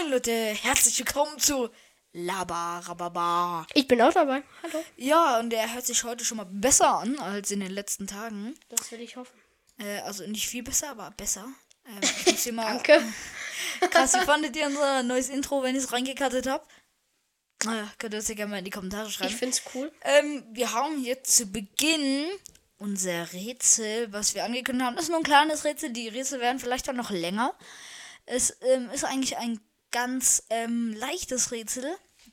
Moin Leute, herzlich willkommen zu Labarababa. Ich bin auch dabei. Hallo. Ja, und der hört sich heute schon mal besser an als in den letzten Tagen. Das will ich hoffen. Äh, also nicht viel besser, aber besser. Ähm, ich muss hier mal, Danke. Krass, wie fandet ihr unser neues Intro, wenn ich es reingekattet habe? Naja, könnt ihr das ja gerne mal in die Kommentare schreiben. Ich find's cool. Ähm, wir haben jetzt zu Beginn unser Rätsel, was wir angekündigt haben. Das ist nur ein kleines Rätsel. Die Rätsel werden vielleicht auch noch länger. Es ähm, ist eigentlich ein ganz ähm, leichtes Rätsel.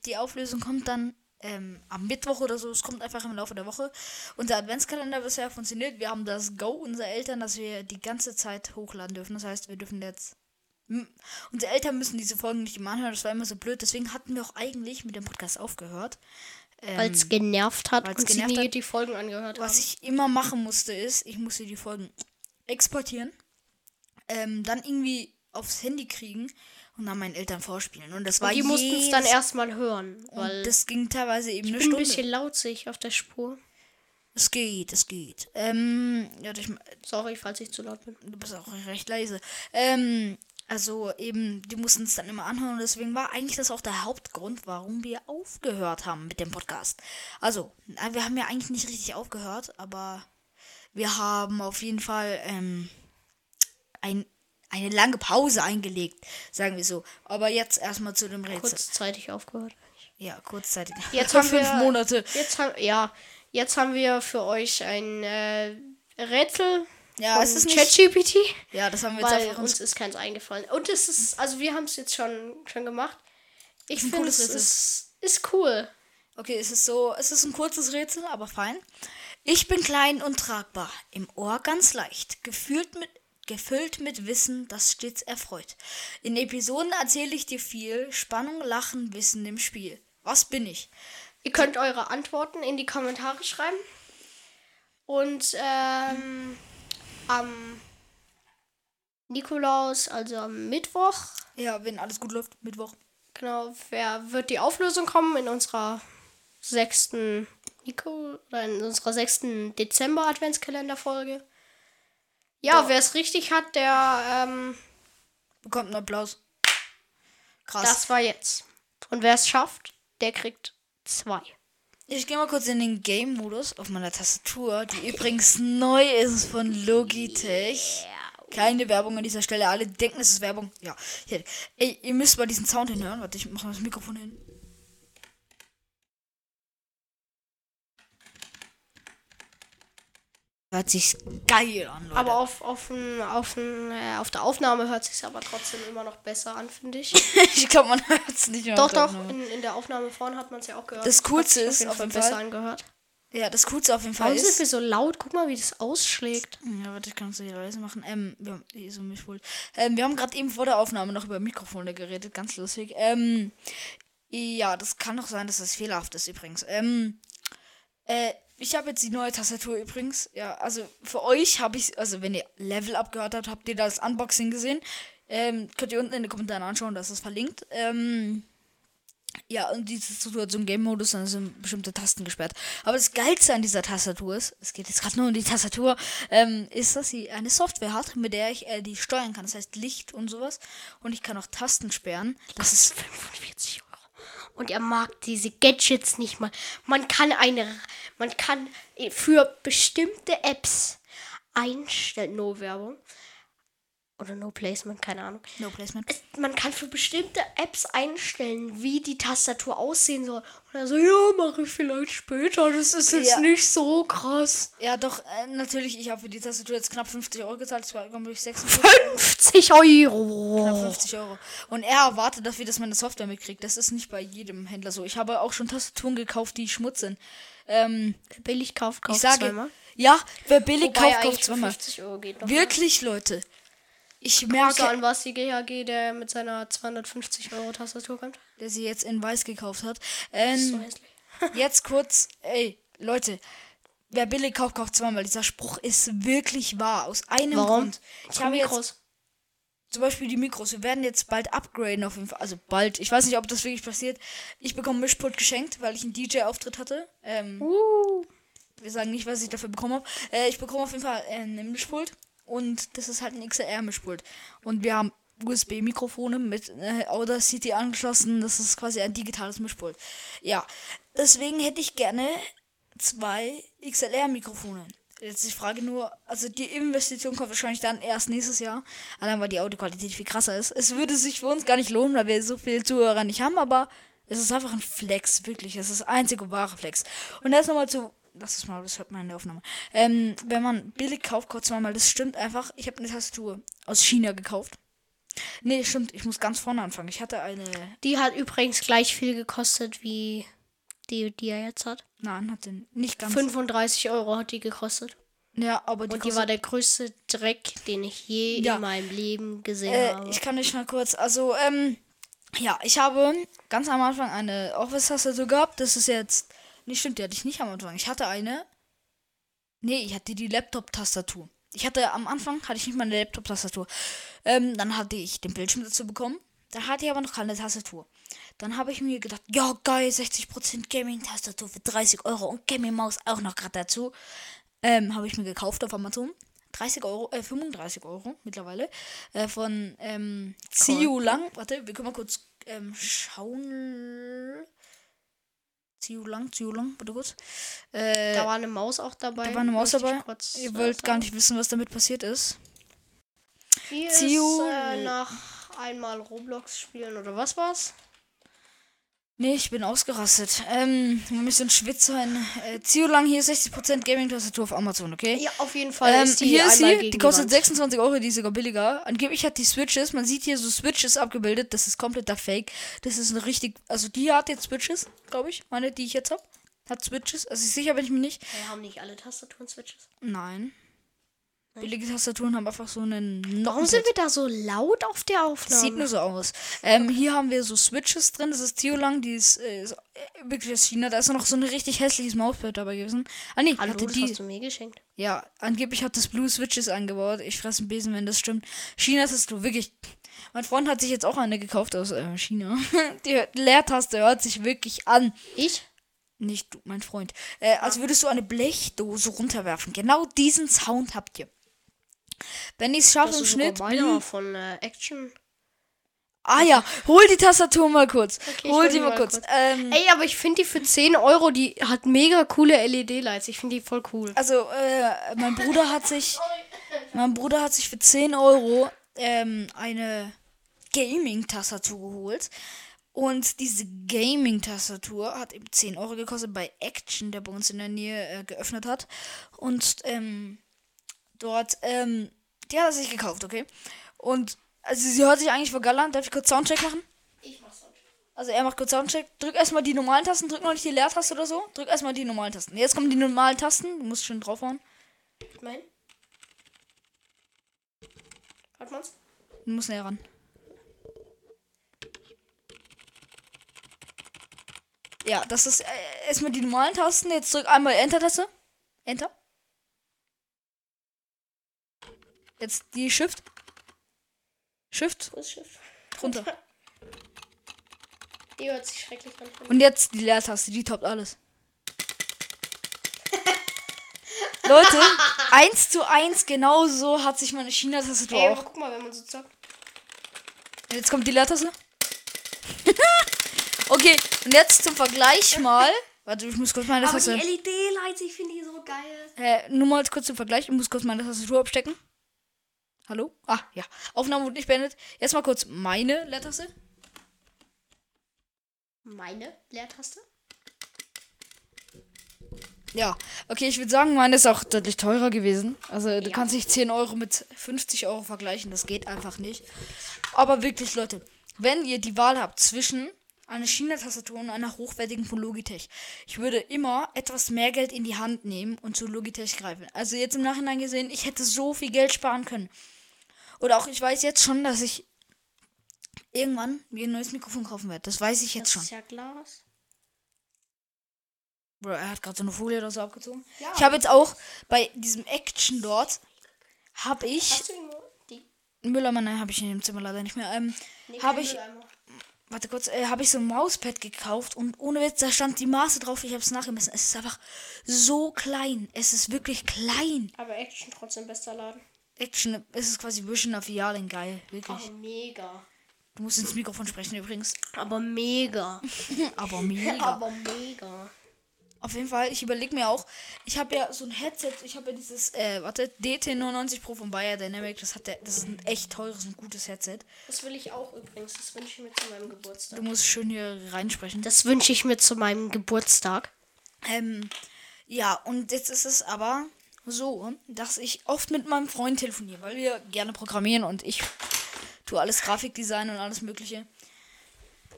Die Auflösung kommt dann ähm, am Mittwoch oder so. Es kommt einfach im Laufe der Woche. Unser Adventskalender bisher funktioniert. Wir haben das Go unserer Eltern, dass wir die ganze Zeit hochladen dürfen. Das heißt, wir dürfen jetzt. Unsere Eltern müssen diese Folgen nicht immer anhören. Das war immer so blöd. Deswegen hatten wir auch eigentlich mit dem Podcast aufgehört. Ähm, Weil es genervt hat und sie genervt nie hat. die Folgen angehört was haben. ich immer machen musste, ist, ich musste die Folgen exportieren, ähm, dann irgendwie aufs Handy kriegen und dann meinen Eltern vorspielen. Und das war Und die mussten es dann erstmal hören. und Weil das ging teilweise eben ich eine bin ein Stunde. bisschen laut, sehe ich auf der Spur. Es geht, es geht. Ähm, ja, ich, Sorry, falls ich zu laut bin. du bist auch recht leise. Ähm, also eben, die mussten es dann immer anhören und deswegen war eigentlich das auch der Hauptgrund, warum wir aufgehört haben mit dem Podcast. Also, wir haben ja eigentlich nicht richtig aufgehört, aber wir haben auf jeden Fall ähm, ein, eine lange Pause eingelegt, sagen wir so. Aber jetzt erstmal zu dem Rätsel. Kurzzeitig aufgehört. Ja, kurzzeitig. Jetzt haben fünf wir- Monate. Jetzt haben, ja, jetzt haben wir für euch ein äh, Rätsel Ja, es ist. ChatGPT. Ja, das haben wir jetzt einfach uns uns. ist keins eingefallen. Und es ist, also wir haben es jetzt schon, schon gemacht. Ich finde, es ist, ist cool. Okay, es ist so, es ist ein kurzes Rätsel, aber fein. Ich bin klein und tragbar, im Ohr ganz leicht, gefühlt mit, gefüllt mit Wissen, das stets erfreut. In Episoden erzähle ich dir viel, Spannung, Lachen, Wissen im Spiel. Was bin ich? Ihr könnt eure Antworten in die Kommentare schreiben. Und ähm, am Nikolaus, also am Mittwoch, Ja, wenn alles gut läuft, Mittwoch. genau, wer wird die Auflösung kommen in unserer sechsten Nico oder in unserer sechsten Dezember Adventskalenderfolge. Ja, Ja. wer es richtig hat, der ähm, Bekommt einen Applaus. Krass. das war jetzt. Und wer es schafft, der kriegt zwei. Ich gehe mal kurz in den Game-Modus auf meiner Tastatur, die übrigens neu ist von Logitech. Keine Werbung an dieser Stelle. Alle denken, es ist Werbung. Ja. Hier. Ey, ihr müsst mal diesen Sound hinhören. Warte, ich mache mal das Mikrofon hin. Hört sich geil an, Leute. Aber auf, auf, auf, äh, auf der Aufnahme hört sich aber trotzdem immer noch besser an, finde ich. ich glaube, man hört es nicht mehr. doch, doch, in, in der Aufnahme vorne hat man es ja auch gehört. Das Coolste ist auf jeden Fall besser angehört. Ja, das Coolste auf jeden Fall Warum sind ist. wir so laut? Guck mal, wie das ausschlägt. Ja, warte, ich kann es hier leise machen. Ähm, wir haben, ist so. Ähm, wir haben gerade eben vor der Aufnahme noch über Mikrofone geredet, ganz lustig. Ähm, ja, das kann doch sein, dass das fehlerhaft ist übrigens. Ähm, äh, ich habe jetzt die neue Tastatur übrigens. Ja, also für euch habe ich, also wenn ihr Level Up gehört habt, habt ihr das Unboxing gesehen. Ähm, könnt ihr unten in den Kommentaren anschauen, das ist verlinkt. Ähm, ja, und die Tastatur hat so einen Game-Modus, dann sind bestimmte Tasten gesperrt. Aber das Geilste an dieser Tastatur ist, es geht jetzt gerade nur um die Tastatur, ähm, ist, dass sie eine Software hat, mit der ich äh, die steuern kann. Das heißt Licht und sowas. Und ich kann auch Tasten sperren. Das ist 45 Euro. Und er mag diese Gadgets nicht mal. Man kann eine, man kann für bestimmte Apps einstellen, no Werbung. Oder no Placement, keine Ahnung. No Placement. Es- Man kann für bestimmte Apps einstellen, wie die Tastatur aussehen soll. Und er so, ja, mache ich vielleicht später. Das ist jetzt Ja. nicht so krass. Ja, doch, äh, natürlich, ich habe für die Tastatur jetzt knapp 50 Euro gezahlt. Das war, glaube ich, 46 50 Euro. Knapp 50 Euro. Und er erwartet dafür, dass man eine Software mitkriegt. Das ist nicht bei jedem Händler so. Ich habe auch schon Tastaturen gekauft, die Schmutz sind. Ähm, Billig kauft, kauft ich sage, zweimal. ja, wer billig Wobei kauft, kauft zweimal. 50 Euro geht noch. Wirklich, Leute. Ich Grüße merke, an Basti GHG, der mit seiner 250 Euro Tastatur kommt. der sie jetzt in weiß gekauft hat. So Ähm, hässlich. jetzt kurz, ey, Leute. Wer billig kauft, kauft zweimal. Dieser Spruch ist wirklich wahr. Aus einem Warum? Grund. Ich habe jetzt Mikros. zum Beispiel die Mikros. Wir werden jetzt bald upgraden auf jeden Fall. Also bald. Ich weiß nicht, ob das wirklich passiert. Ich bekomme Mischpult geschenkt, weil ich einen DJ-Auftritt hatte. Ähm, Uh. wir sagen nicht, was ich dafür bekommen habe. Äh, ich bekomme auf jeden Fall äh, einen Mischpult. Und das ist halt ein XLR-Mischpult. Und wir haben USB-Mikrofone mit äh, Audacity angeschlossen. Das ist quasi ein digitales Mischpult. Ja, deswegen hätte ich gerne zwei XLR-Mikrofone. Jetzt die Frage nur, also die Investition kommt wahrscheinlich dann erst nächstes Jahr, allein weil die Audioqualität viel krasser ist. Es würde sich für uns gar nicht lohnen, weil wir so viele Zuhörer nicht haben, aber es ist einfach ein Flex, wirklich. Es ist einzige wahre Flex. Und jetzt nochmal zu, das ist mal, das hört man in der Aufnahme. Ähm, wenn man billig kauft, kurz mal, das stimmt einfach. Ich habe eine Tastatur aus China gekauft. Nee, stimmt, ich muss ganz vorne anfangen. Ich hatte eine. Die hat übrigens gleich viel gekostet wie die, die er jetzt hat. Nein, hat den nicht ganz. 35 Euro hat die gekostet. Ja, aber die, Und die war der größte Dreck, den ich je Ja. in meinem Leben gesehen Äh, habe. ich kann dich mal kurz, also, ähm, ja, ich habe ganz am Anfang eine Office-Tastatur gehabt. Das ist jetzt. Nee, stimmt, die hatte ich nicht am Anfang. Ich hatte eine. Nee, ich hatte die Laptop-Tastatur. Ich hatte am Anfang hatte ich nicht mal eine Laptop-Tastatur. Ähm, dann hatte ich den Bildschirm dazu bekommen. Da hatte ich aber noch keine Tastatur. Dann habe ich mir gedacht, ja geil, 60% Gaming-Tastatur für 30 Euro und Gaming-Maus auch noch gerade dazu. Ähm, habe ich mir gekauft auf Amazon. 30 Euro, äh, 35 Euro mittlerweile. Äh, von ähm, Ziu Lang. Warte, wir können mal kurz ähm, schauen. Ziu Lang, Ziu Lang, warte kurz. Äh, da war eine Maus auch dabei. da war eine Maus dabei. Ihr äh, wollt gar sagen. nicht wissen, was damit passiert ist. Die Ziu- ist äh, nach einmal Roblox spielen oder was war's? Nee, ich bin ausgerastet. Ähm, wir müssen Schwitzer in. Äh, Ziu Lang, hier ist 60% Gaming-Tastatur auf Amazon, okay? Ja, auf jeden Fall Ähm, ist die hier ist sie, die kostet Wand. 26 Euro, die ist sogar billiger. Angeblich hat die Switches, man sieht hier so Switches abgebildet, das ist kompletter Fake. Das ist eine richtig, also die hat jetzt Switches, glaube ich, meine, die ich jetzt habe. Hat Switches, also ich sicher bin ich mir nicht. Wir haben nicht alle Tastaturen Switches. Nein. Billige Tastaturen haben einfach so einen Warum sind wir da so laut auf der Aufnahme? Sieht nur so aus. Ähm, hier haben wir so Switches drin. Das ist Tiolang, die ist, äh, ist äh, wirklich aus China. Da ist noch so ein richtig hässliches Mauspad dabei gewesen. Ah, nee, Hallo, hatte das die. hast du mir geschenkt. Ja, angeblich hat das Blue Switches eingebaut. Ich fresse einen Besen, wenn das stimmt. China ist du wirklich. Mein Freund hat sich jetzt auch eine gekauft aus äh, China. Die Leertaste hört sich wirklich an. Ich? Nicht du, mein Freund. Äh, als würdest du eine Blechdose runterwerfen. Genau diesen Sound habt ihr. Wenn ich es schaffe im Schnitt. meiner von äh, Action. Ah ja, hol die Tastatur mal kurz. Okay, hol die mal mal kurz. kurz. Ähm, Ey, aber ich finde die für 10 Euro, die hat mega coole LED-Lights. Ich finde die voll cool. Also, äh, mein Bruder hat sich. Mein Bruder hat sich für 10 Euro ähm, eine Gaming-Tastatur geholt. Und diese Gaming-Tastatur hat eben 10 Euro gekostet bei Action, der bei uns in der Nähe äh, geöffnet hat. Und ähm, dort, ähm, die hat er sich gekauft, okay? Und also sie hört sich eigentlich voll geil an. Darf ich kurz Soundcheck machen? Ich mach's auch. Also er macht kurz Soundcheck. Drück erstmal die normalen Tasten, drück noch nicht die Leertaste oder so. Drück erstmal die normalen Tasten. Jetzt kommen die normalen Tasten. Du musst schön draufhauen. Ich mein. Hört man's? Du musst näher ran. Ja, das ist äh, erstmal die normalen Tasten. Jetzt drück einmal Enter-Taste. Enter. Jetzt die Shift. Shift Schiff? runter. Die hört sich schrecklich an. Und jetzt die Leertaste, die toppt alles. Leute, eins zu eins, genau so hat sich meine China-Tastatur Ey, auch. guck mal, wenn man so zockt. Jetzt kommt die Leertaste. okay, und jetzt zum Vergleich mal. Warte, ich muss kurz meine Aber die Tastatur. LED-Lights, ich finde die so geil. Äh, nur mal kurz zum Vergleich. Ich muss kurz meine Tastatur abstecken. Hallo? Ah, ja. Aufnahme wurde nicht beendet. Jetzt mal kurz meine Leertaste. Meine Leertaste? Ja, okay, ich würde sagen, meine ist auch deutlich teurer gewesen. Also, du Ja. kannst nicht 10 Euro mit 50 Euro vergleichen, das geht einfach nicht. Aber wirklich, Leute, wenn ihr die Wahl habt zwischen einer China-Tastatur und einer hochwertigen von Logitech, ich würde immer etwas mehr Geld in die Hand nehmen und zu Logitech greifen. Also, jetzt im Nachhinein gesehen, ich hätte so viel Geld sparen können. Oder auch, ich weiß jetzt schon, dass ich irgendwann mir ein neues Mikrofon kaufen werde. Das weiß ich jetzt Das schon. ist ja Glas. Bro, er hat gerade so eine Folie oder so abgezogen. Ja. Ich habe jetzt auch bei diesem Action dort, habe ich. Hast du irgendwo die? Müllermann, nein, habe ich in dem Zimmer leider nicht mehr. Ähm, habe ich, warte kurz, äh, habe ich so ein Mauspad gekauft und ohne Witz, da stand die Maße drauf, ich habe es nachgemessen. Es ist einfach so klein. Es ist wirklich klein. Aber Action trotzdem bester Laden. Action, es ist quasi Vision auf Yalen geil, wirklich. Aber mega. Du musst ins Mikrofon sprechen übrigens. Aber mega. Aber mega. Aber mega. Auf jeden Fall, ich überlege mir auch, ich habe ja so ein Headset, ich habe ja dieses, äh, warte, DT99 Pro von Bayer Dynamic, das hat der, das ist ein echt teures und gutes Headset. Das will ich auch übrigens. Das wünsche ich mir zu meinem Geburtstag. Du musst schön hier reinsprechen. Das wünsche ich mir zu meinem Geburtstag. Ähm, ja, und jetzt ist es aber so, dass ich oft mit meinem Freund telefoniere, weil wir gerne programmieren und ich tue alles Grafikdesign und alles Mögliche.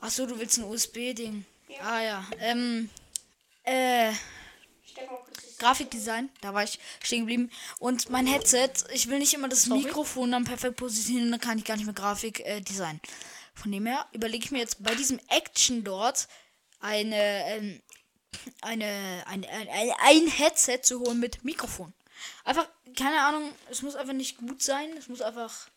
Achso, du willst ein USB-Ding. Ja. Ah ja. Ähm, äh, Grafikdesign, da war ich stehen geblieben. Und mein Headset, ich will nicht immer das Sorry? Mikrofon dann perfekt positionieren, dann kann ich gar nicht mehr Grafik äh. Von dem her überlege ich mir jetzt bei diesem Action dort eine, ähm, eine, ein, ein, ein, ein Headset zu holen mit Mikrofon. Einfach, keine Ahnung, es muss einfach nicht gut sein, es muss einfach.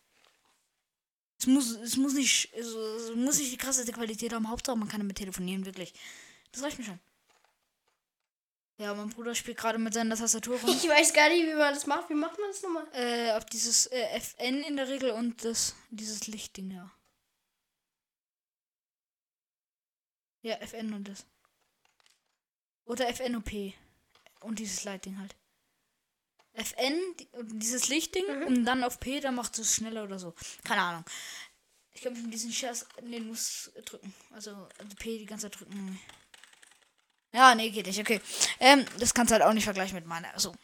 Es muss, es muss nicht, also, es muss nicht die krasseste Qualität haben. Hauptsache, man kann damit telefonieren, wirklich. Das reicht mir schon. Ja, mein Bruder spielt gerade mit seiner Tastatur rum. Ich weiß gar nicht, wie man das macht. Wie macht man das nochmal? äh, auf dieses äh, FN in der Regel und das, dieses Lichtding, ja. Ja, FN und das. Oder FNOP. Und dieses Lightding halt. FN, die, dieses Lichtding, und dann auf P, dann macht es schneller oder so. Keine Ahnung. Ich glaube, mit diesen Scherz, nee, du musst drücken. Also, also P die ganze Zeit drücken. Ja, nee, geht nicht, okay. Ähm, das kannst du halt auch nicht vergleichen mit meiner. So.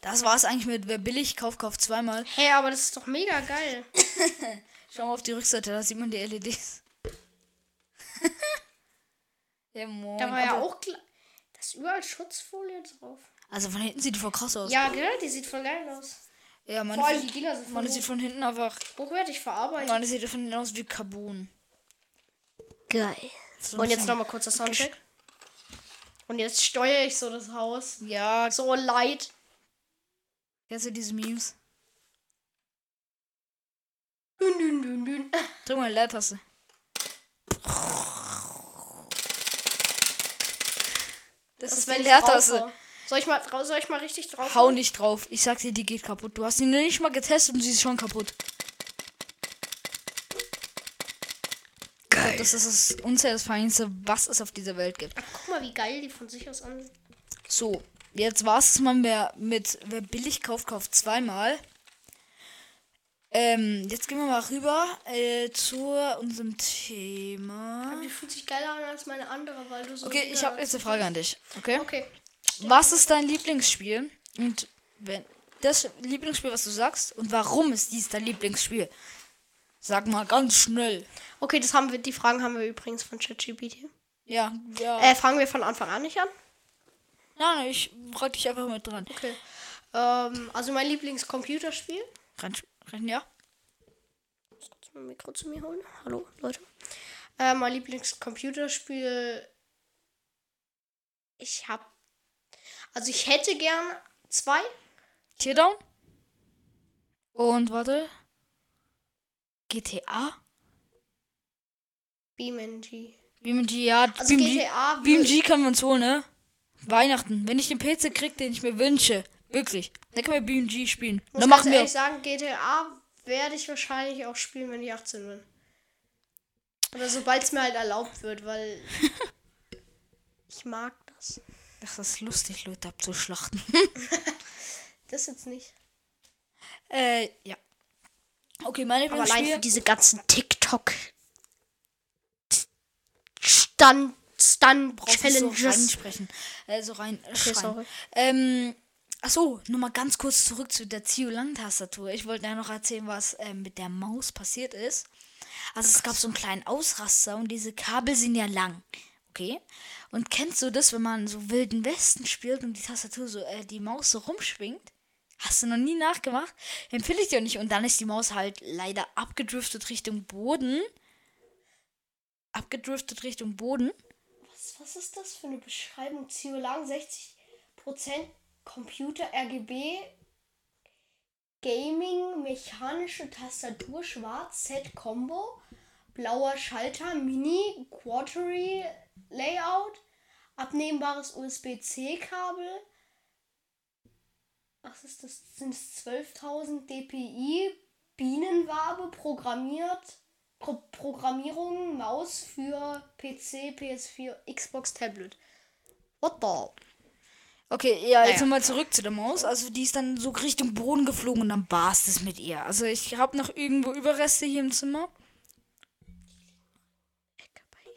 Das war's eigentlich mit Wer billig, Kauf, Kauf zweimal. Hey, aber das ist doch mega geil. Schau mal auf die Rückseite, da sieht man die LEDs. ja, moin. Da war ja aber- auch klar. Ist überall Schutzfolie drauf. Also von hinten sieht die voll krass aus. Ja, gell? Die sieht voll geil aus. ja meine, Vor allem sieht, die Dinger sind voll meine sieht von hinten einfach. hoch- hochwertig verarbeitet. Meine sieht von hinten aus wie Carbon. Geil. So Und jetzt nochmal kurzer Soundcheck. Und jetzt steuere ich so das Haus. Ja, So light. kennst du diese Memes? Dün, dün, dün, dün. Drück mal die Leertaste. Das, ist ich drauf Leertaste. hau. Soll ich mal, soll ich mal richtig drauf? Hau nicht drauf. Ich sag dir, die geht kaputt. Du hast die nicht mal getestet und sie ist schon kaputt. Geil. Das ist das unsatisfyingste, was es auf dieser Welt gibt. Ach, guck mal, wie geil die von sich aus an. So, jetzt war es mal wer mit wer billig kauft, kauft zweimal. Ähm, jetzt gehen wir mal rüber äh, zu unserem Thema. Die fühlt sich geiler an als meine andere, weil du so. Okay, ich habe jetzt eine Frage an dich. Okay? Okay. Was ist dein Lieblingsspiel? Und wenn das Lieblingsspiel, was du sagst, und warum ist dies dein Lieblingsspiel? Sag mal ganz schnell. Okay, das haben wir, die Fragen haben wir übrigens von ChatGPT. Ja, ja. Äh, fangen wir von Anfang an nicht an? Nein, ich frag dich einfach mit dran. Okay. Ähm, also mein Lieblingscomputerspiel. Rein, rein, ja. Kurz mein Mikro zu mir holen. Hallo, Leute. Äh, mein Lieblingscomputerspiel. Ich hab. Also ich hätte gern zwei. Teardown. Und warte. GTA? BeamNG. BMG, ja. Also BMG, GTA BMG können wir uns holen, ne? Weihnachten. Wenn ich den PC krieg, den ich mir wünsche. Wirklich. Dann können wir BMG spielen. Muss Dann machen wir. ehrlich sagen, GTA werde ich wahrscheinlich auch spielen, wenn ich 18 bin. Oder sobald es mir halt erlaubt wird, weil ich mag das. Das ist lustig, Leute abzuschlachten. Das jetzt nicht. äh, ja. Okay, meine Aber allein für Lieblingsspiel. diese ganzen TikTok Stunt brauchst nicht so Challenges. reinsprechen. Äh, so rein schreien. sorry. Ähm, achso, nur mal ganz kurz zurück zu der Zio-Lang-Tastatur. Ich wollte ja noch erzählen, was ähm, mit der Maus passiert ist. Also es gab so einen kleinen Ausraster und diese Kabel sind ja lang. Okay? Und kennst du das, wenn man so Wilden Westen spielt und die Tastatur so, äh, die Maus so rumschwingt? Hast du noch nie nachgemacht? Empfehle ich dir nicht. Und dann ist die Maus halt leider abgedriftet Richtung Boden. Abgedriftet Richtung Boden. Was, was ist das für eine Beschreibung? Ziolang 60% Computer RGB Gaming, mechanische Tastatur, schwarz, Set Combo, blauer Schalter, Mini, Quarterly Layout, abnehmbares USB-C-Kabel. Ach was ist das? Sind es 12.000 dpi Bienenwabe programmiert? Pro Programmierung Maus für PC, PS4, Xbox, Tablet. What the? Okay, ja, jetzt Naja. nochmal zurück zu der Maus. Also die ist dann so Richtung Boden geflogen und dann war es das mit ihr. Also ich habe noch irgendwo Überreste hier im Zimmer.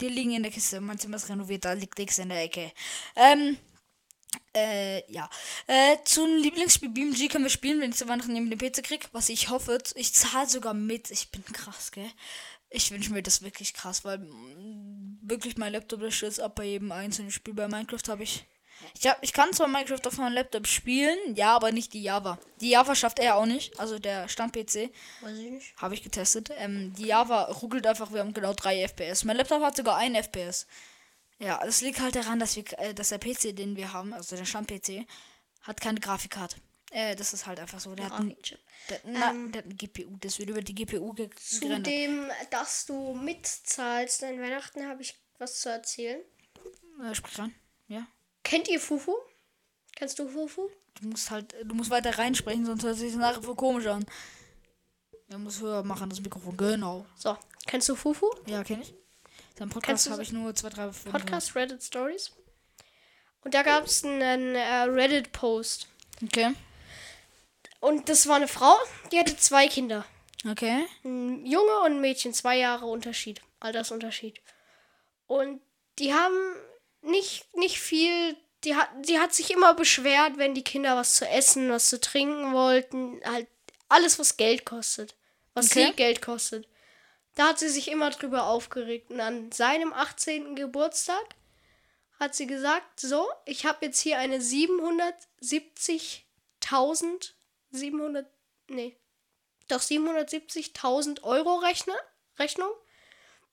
Die liegen in der Kiste. Mein Zimmer ist renoviert, da liegt nichts in der Ecke. Ähm, äh, ja. Äh, zum Lieblingsspiel BMG können wir spielen, wenn ich zu Weihnachten neben dem PC krieg. Was ich hoffe, ich zahle sogar mit. Ich bin krass, gell? Ich wünsche mir das wirklich krass, weil mm, wirklich mein Laptop stürzt ab bei jedem einzelnen Spiel. Bei Minecraft habe ich. Ich, hab, ich kann zwar Minecraft auf meinem Laptop spielen, ja, aber nicht die Java. Die Java schafft er auch nicht, also der Stand-PC. Weiß ich nicht. Habe ich getestet. Ähm, die Java ruckelt einfach, wir haben genau 3 FPS. Mein Laptop hat sogar 1 FPS. Ja, das liegt halt daran, dass, wir, äh, dass der PC, den wir haben, also der Stand-PC, hat keine Grafikkarte. Äh, das ist halt einfach so. Der hat, ein, Grafikchip. der, na, der hat eine GPU. Das wird über die GPU ge Zu gerendert. dem, dass du mitzahlst an Weihnachten, habe ich was zu erzählen. Äh, sprich rein. Ja. Kennt ihr Fufu? Kennst du Fufu? Du musst halt, du musst weiter reinsprechen, sonst hört sich das nachher voll komisch an. Ja, muss höher machen, das Mikrofon. Genau. So, kennst du Fufu? Ja, kenn ich. Sein Kennst Podcast habe ich nur zwei, drei, fünf. Podcast Reddit Stories. Und da gab es einen äh, Reddit-Post. Okay. Und das war eine Frau, die hatte zwei Kinder. Okay. Ein Junge und ein Mädchen, zwei Jahre Unterschied, Altersunterschied. Und die haben nicht, nicht viel, die hat, die hat sich immer beschwert, wenn die Kinder was zu essen, was zu trinken wollten, halt alles, was Geld kostet. Was Okay. sie Geld kostet. Da hat sie sich immer drüber aufgeregt. Und an seinem 18. Geburtstag hat sie gesagt, so, ich habe jetzt hier eine 770.000, 700, nee, doch 770.000 Euro Rechner, Rechnung.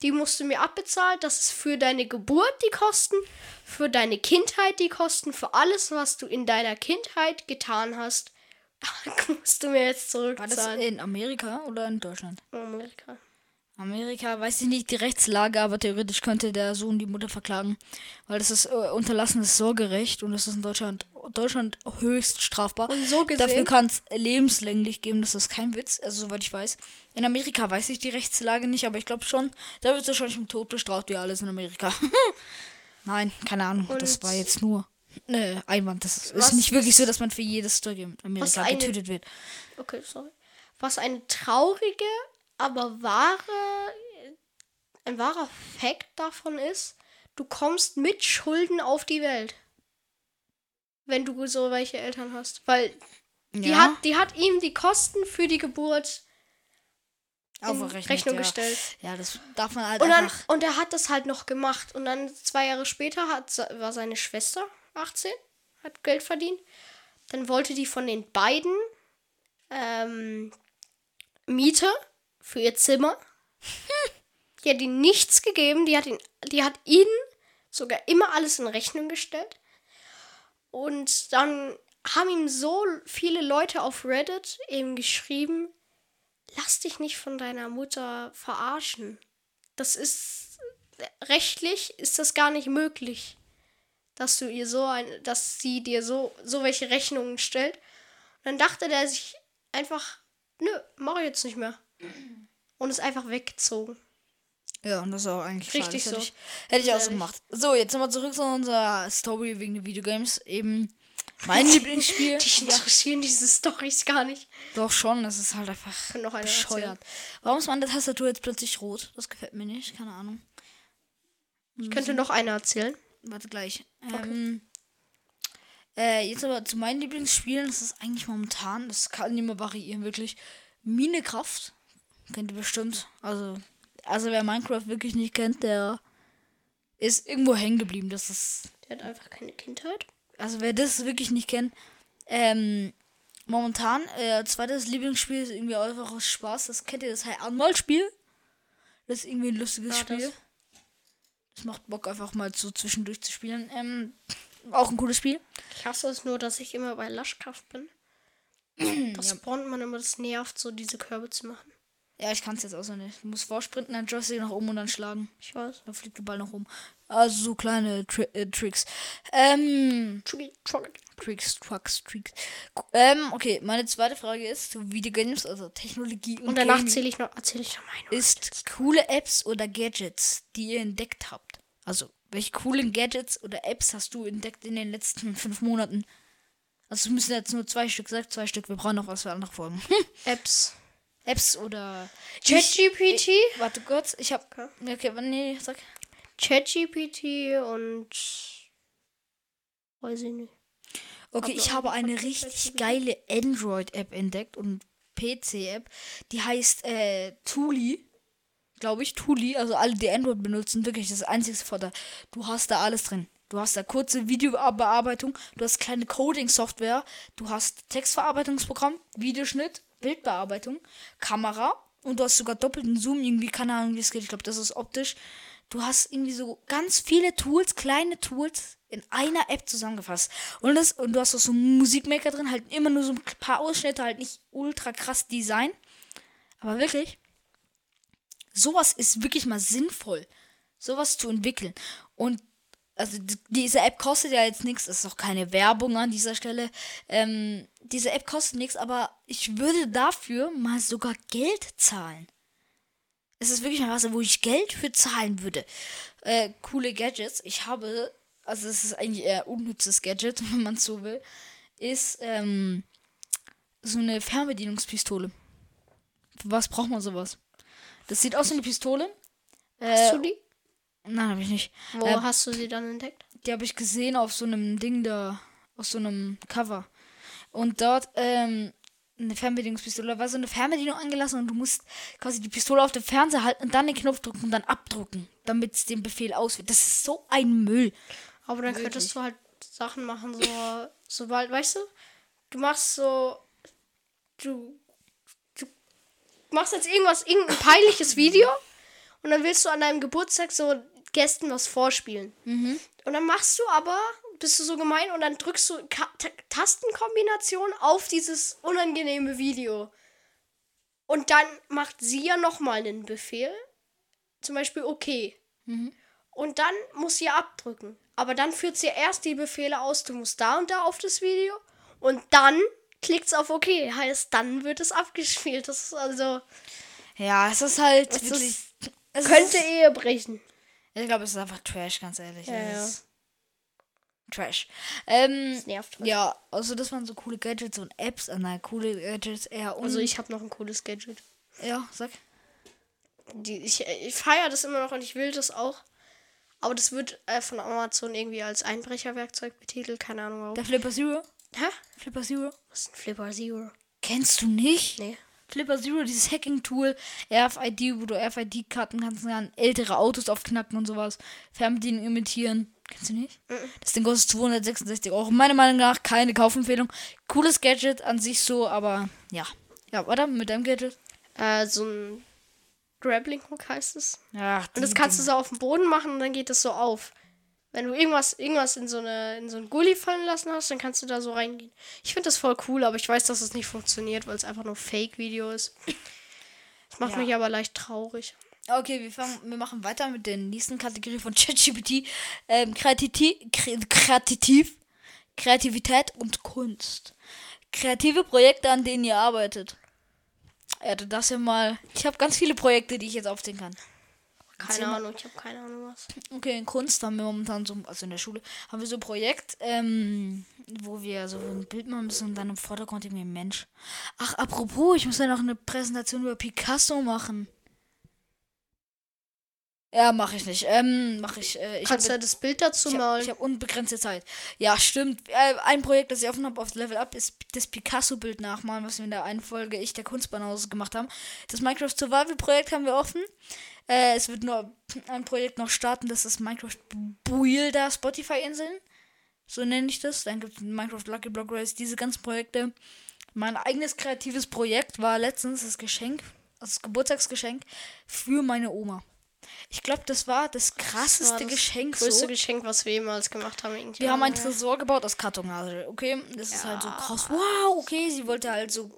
Die musst du mir abbezahlen. Das ist für deine Geburt die Kosten, für deine Kindheit die Kosten, für alles, was du in deiner Kindheit getan hast. musst du mir jetzt War das zurückzahlen. in Amerika oder in Deutschland? Amerika. Amerika, weiß ich nicht die Rechtslage, aber theoretisch könnte der Sohn die Mutter verklagen, weil das ist äh, unterlassenes Sorgerecht und das ist in Deutschland, Deutschland höchst strafbar. Und so Dafür gesehen, kann es lebenslänglich geben, das ist kein Witz, also soweit ich weiß. In Amerika weiß ich die Rechtslage nicht, aber ich glaube schon, da wird es wahrscheinlich mit Tod bestraft, wie alles in Amerika. Nein, keine Ahnung, das Und- war jetzt nur äh, Einwand. Das ist nicht wirklich so, dass man für jedes Story in Amerika eine- getötet wird. okay, sorry. Was eine traurige, aber wahre, ein wahrer Fakt davon ist, du kommst mit Schulden auf die Welt. Wenn du so welche Eltern hast. Weil die, Ja, hat, die hat ihm die Kosten für die Geburt aufgerechnet, Rechnung ja. gestellt. Ja, das darf man halt Und, dann, einfach. und er hat das halt noch gemacht. Und dann zwei Jahre später hat, war seine Schwester 18, hat Geld verdient. Dann wollte die von den beiden ähm, Miete für ihr Zimmer. Die hat ihm nichts gegeben. Die hat, ihn, die hat ihn sogar immer alles in Rechnung gestellt. Und dann haben ihm so viele Leute auf Reddit eben geschrieben, lass dich nicht von deiner Mutter verarschen. Das ist rechtlich ist das gar nicht möglich, dass du ihr so ein, dass sie dir so so welche Rechnungen stellt. Und dann dachte der sich einfach, nö, mach ich jetzt nicht mehr. Und ist einfach weggezogen. Ja, und das ist auch eigentlich Richtig schade. So. Hätte ich, hätte ich auch so gemacht. So, jetzt nochmal zurück zu unserer Story wegen den Videogames. Eben mein Lieblingsspiel. Dich ja, interessieren diese Storys gar nicht. doch schon, das ist halt einfach noch einer bescheuert. Warum ist meine Tastatur jetzt plötzlich rot? Das gefällt mir nicht, keine Ahnung. Ich könnte noch einer erzählen. Warte gleich. Ähm, äh, jetzt aber zu meinen Lieblingsspielen, das ist eigentlich momentan, das kann immer variieren, wirklich. Minecraft. Kennt ihr bestimmt. Also, also wer Minecraft wirklich nicht kennt, der ist irgendwo hängen geblieben. Das ist. Der hat einfach keine Kindheit. Also wer das wirklich nicht kennt, ähm, momentan, äh, zweites Lieblingsspiel ist irgendwie einfach aus Spaß. Das kennt ihr, das Herr Anwalt-Spiel. Das ist irgendwie ein lustiges Ja, Spiel. das. Das macht Bock einfach mal so zwischendurch zu spielen. Ähm, auch ein cooles Spiel. Ich hasse es nur, dass ich immer bei Lashcraft bin. Das spawnt man immer, das nervt, so diese Körbe zu machen. Ja, ich kann es jetzt auch so nicht. Du musst vorsprinten, dann Joystick nach oben und dann schlagen. Ich weiß. Dann fliegt der Ball nach oben. Also so kleine Tri äh, Tricks. Ähm, Tricky, tricky. Tricks, Trucks, Tricks. Ähm, okay, meine zweite Frage ist, Videogames, also Technologie und, Und danach erzähle ich noch, erzähle ich noch meine. ist coole Apps oder Gadgets, die ihr entdeckt habt. Also, welche coolen Gadgets oder Apps hast du entdeckt in den letzten fünf Monaten? Also, es müssen jetzt nur zwei Stück, sag zwei Stück, wir brauchen noch was für andere Folgen. Apps. Apps oder. ChatGPT? Warte kurz, ich hab. Okay. Nee, sag. ChatGPT und. Weiß ich nicht. Okay, ich habe eine richtig geile Android-App entdeckt und PC-App. Die heißt äh, Tuli. Glaube ich, Tuli. Also alle, die Android benutzen, wirklich das einzige Vorteil. Du hast da alles drin. Du hast da kurze Videobearbeitung, du hast kleine Coding-Software, du hast Textverarbeitungsprogramm, Videoschnitt, Bildbearbeitung, Kamera und du hast sogar doppelten Zoom, irgendwie, keine Ahnung, wie es geht. Ich glaube, das ist optisch. Du hast irgendwie so ganz viele Tools, kleine Tools in einer App zusammengefasst. Und, das, und du hast auch so einen Musikmaker drin, halt immer nur so ein paar Ausschnitte, halt nicht ultra krass Design. Aber wirklich, sowas ist wirklich mal sinnvoll, sowas zu entwickeln. Und also diese App kostet ja jetzt nichts, ist auch keine Werbung an dieser Stelle. Ähm, diese App kostet nichts, aber ich würde dafür mal sogar Geld zahlen. Es ist wirklich mal was, wo ich Geld für zahlen würde. Äh, coole Gadgets. Ich habe, also es ist eigentlich eher unnützes Gadget, wenn man es so will, ist ähm, so eine Fernbedienungspistole. Für was braucht man sowas? Das sieht aus wie eine Pistole. Hast Äh, du die? Nein, habe ich nicht. Wo ähm, hast du sie dann entdeckt? Die habe ich gesehen auf so einem Ding da, auf so einem Cover. Und dort, ähm, eine Fernbedienungspistole. Da war so eine Fernbedienung angelassen und du musst quasi die Pistole auf dem Fernseher halten und dann den Knopf drücken und dann abdrucken, damit es den Befehl ausführt. Das ist so ein Müll. Aber dann könntest du halt Sachen machen, so, sobald, weißt du, du machst so, du, du machst jetzt irgendwas, irgendein peinliches Video und dann willst du an deinem Geburtstag so Gästen was vorspielen. Und dann machst du aber, bist du so gemein und dann drückst du Ka Ta Tastenkombination auf dieses unangenehme Video. Und dann macht sie ja nochmal einen Befehl. Zum Beispiel okay. Und dann muss sie abdrücken. Aber dann führt sie erst die Befehle aus, du musst da und da auf das Video. Und dann klickt's auf OK. Heißt, dann wird es abgespielt. Das ist also. Ja, es ist halt Es wirklich. ist- es Könnte Ist, Ehe brechen. Ich glaube, es ist einfach Trash, ganz ehrlich. Ja, ja. Trash. Ähm, Das nervt. halt. ja, also das waren so coole Gadgets und Apps. Ah, nein, coole Gadgets eher. Also ich habe noch ein cooles Gadget. Ja, sag. Die, ich ich feiere das immer noch und ich will das auch. Aber das wird äh, von Amazon irgendwie als Einbrecherwerkzeug betitelt. Keine Ahnung warum. Der Flipper Zero. Hä? Flipper Zero. Was ist ein Flipper Zero? Kennst du nicht? Nee. Flipper Zero, dieses Hacking-Tool, RFID, wo du RFID-Karten kannst dann ältere Autos aufknacken und sowas. Fernbedienung imitieren. Kennst du nicht? Das Ding kostet 266 Euro. Meiner Meinung nach keine Kaufempfehlung. Cooles Gadget an sich so, aber ja. Ja, oder? Mit deinem Gadget? Äh, so ein Grappling Hook heißt es. Ja, Und das kannst du so auf den Boden machen und dann geht das so auf. Wenn du irgendwas, irgendwas in so eine, in so einen Gully fallen lassen hast, dann kannst du da so reingehen. Ich finde das voll cool, aber ich weiß, dass es nicht funktioniert, weil es einfach nur Fake-Video ist. Das macht Ja. mich aber leicht traurig. Okay, wir, fangen, wir machen weiter mit der nächsten Kategorie von ChatGPT. Ähm, Kreativ, Kreativ, Kreativität und Kunst. Kreative Projekte, an denen ihr arbeitet. Ja, darfst ja mal. Ich habe ganz viele Projekte, die ich jetzt aufzählen kann. Keine. Ahnung, ich habe keine Ahnung was. Okay, in Kunst haben wir momentan so, also in der Schule, haben wir so ein Projekt, ähm, wo wir so ein Bild machen müssen und dann im Vordergrund irgendwie ein Mensch. Ach, apropos, ich muss ja noch eine Präsentation über Picasso machen. Ja, mache ich nicht. Ähm, mache ich. Äh, ich Kannst du ja das Bild dazu ich habe malen? hab unbegrenzte Zeit. Ja, stimmt. Äh, ein Projekt, das ich offen habe auf Level Up, ist das Picasso-Bild nachmalen, was wir in der einen Folge Ich der Kunstbahnhaus gemacht haben. Das Minecraft Survival-Projekt haben wir offen. Äh, es wird nur ein Projekt noch starten, das ist Minecraft Builder Spotify-Inseln. So nenne ich das. Dann gibt es Minecraft Lucky Block Race, diese ganzen Projekte. Mein eigenes kreatives Projekt war letztens das Geschenk, also das Geburtstagsgeschenk für meine Oma. Ich glaube, das war das krasseste war das Geschenk. größte so. Geschenk, was wir jemals gemacht haben. irgendwie. Wir haben einen Ja. Tresor gebaut aus Kartonage, okay? Das ist halt so krass. Wow, okay, sie wollte halt so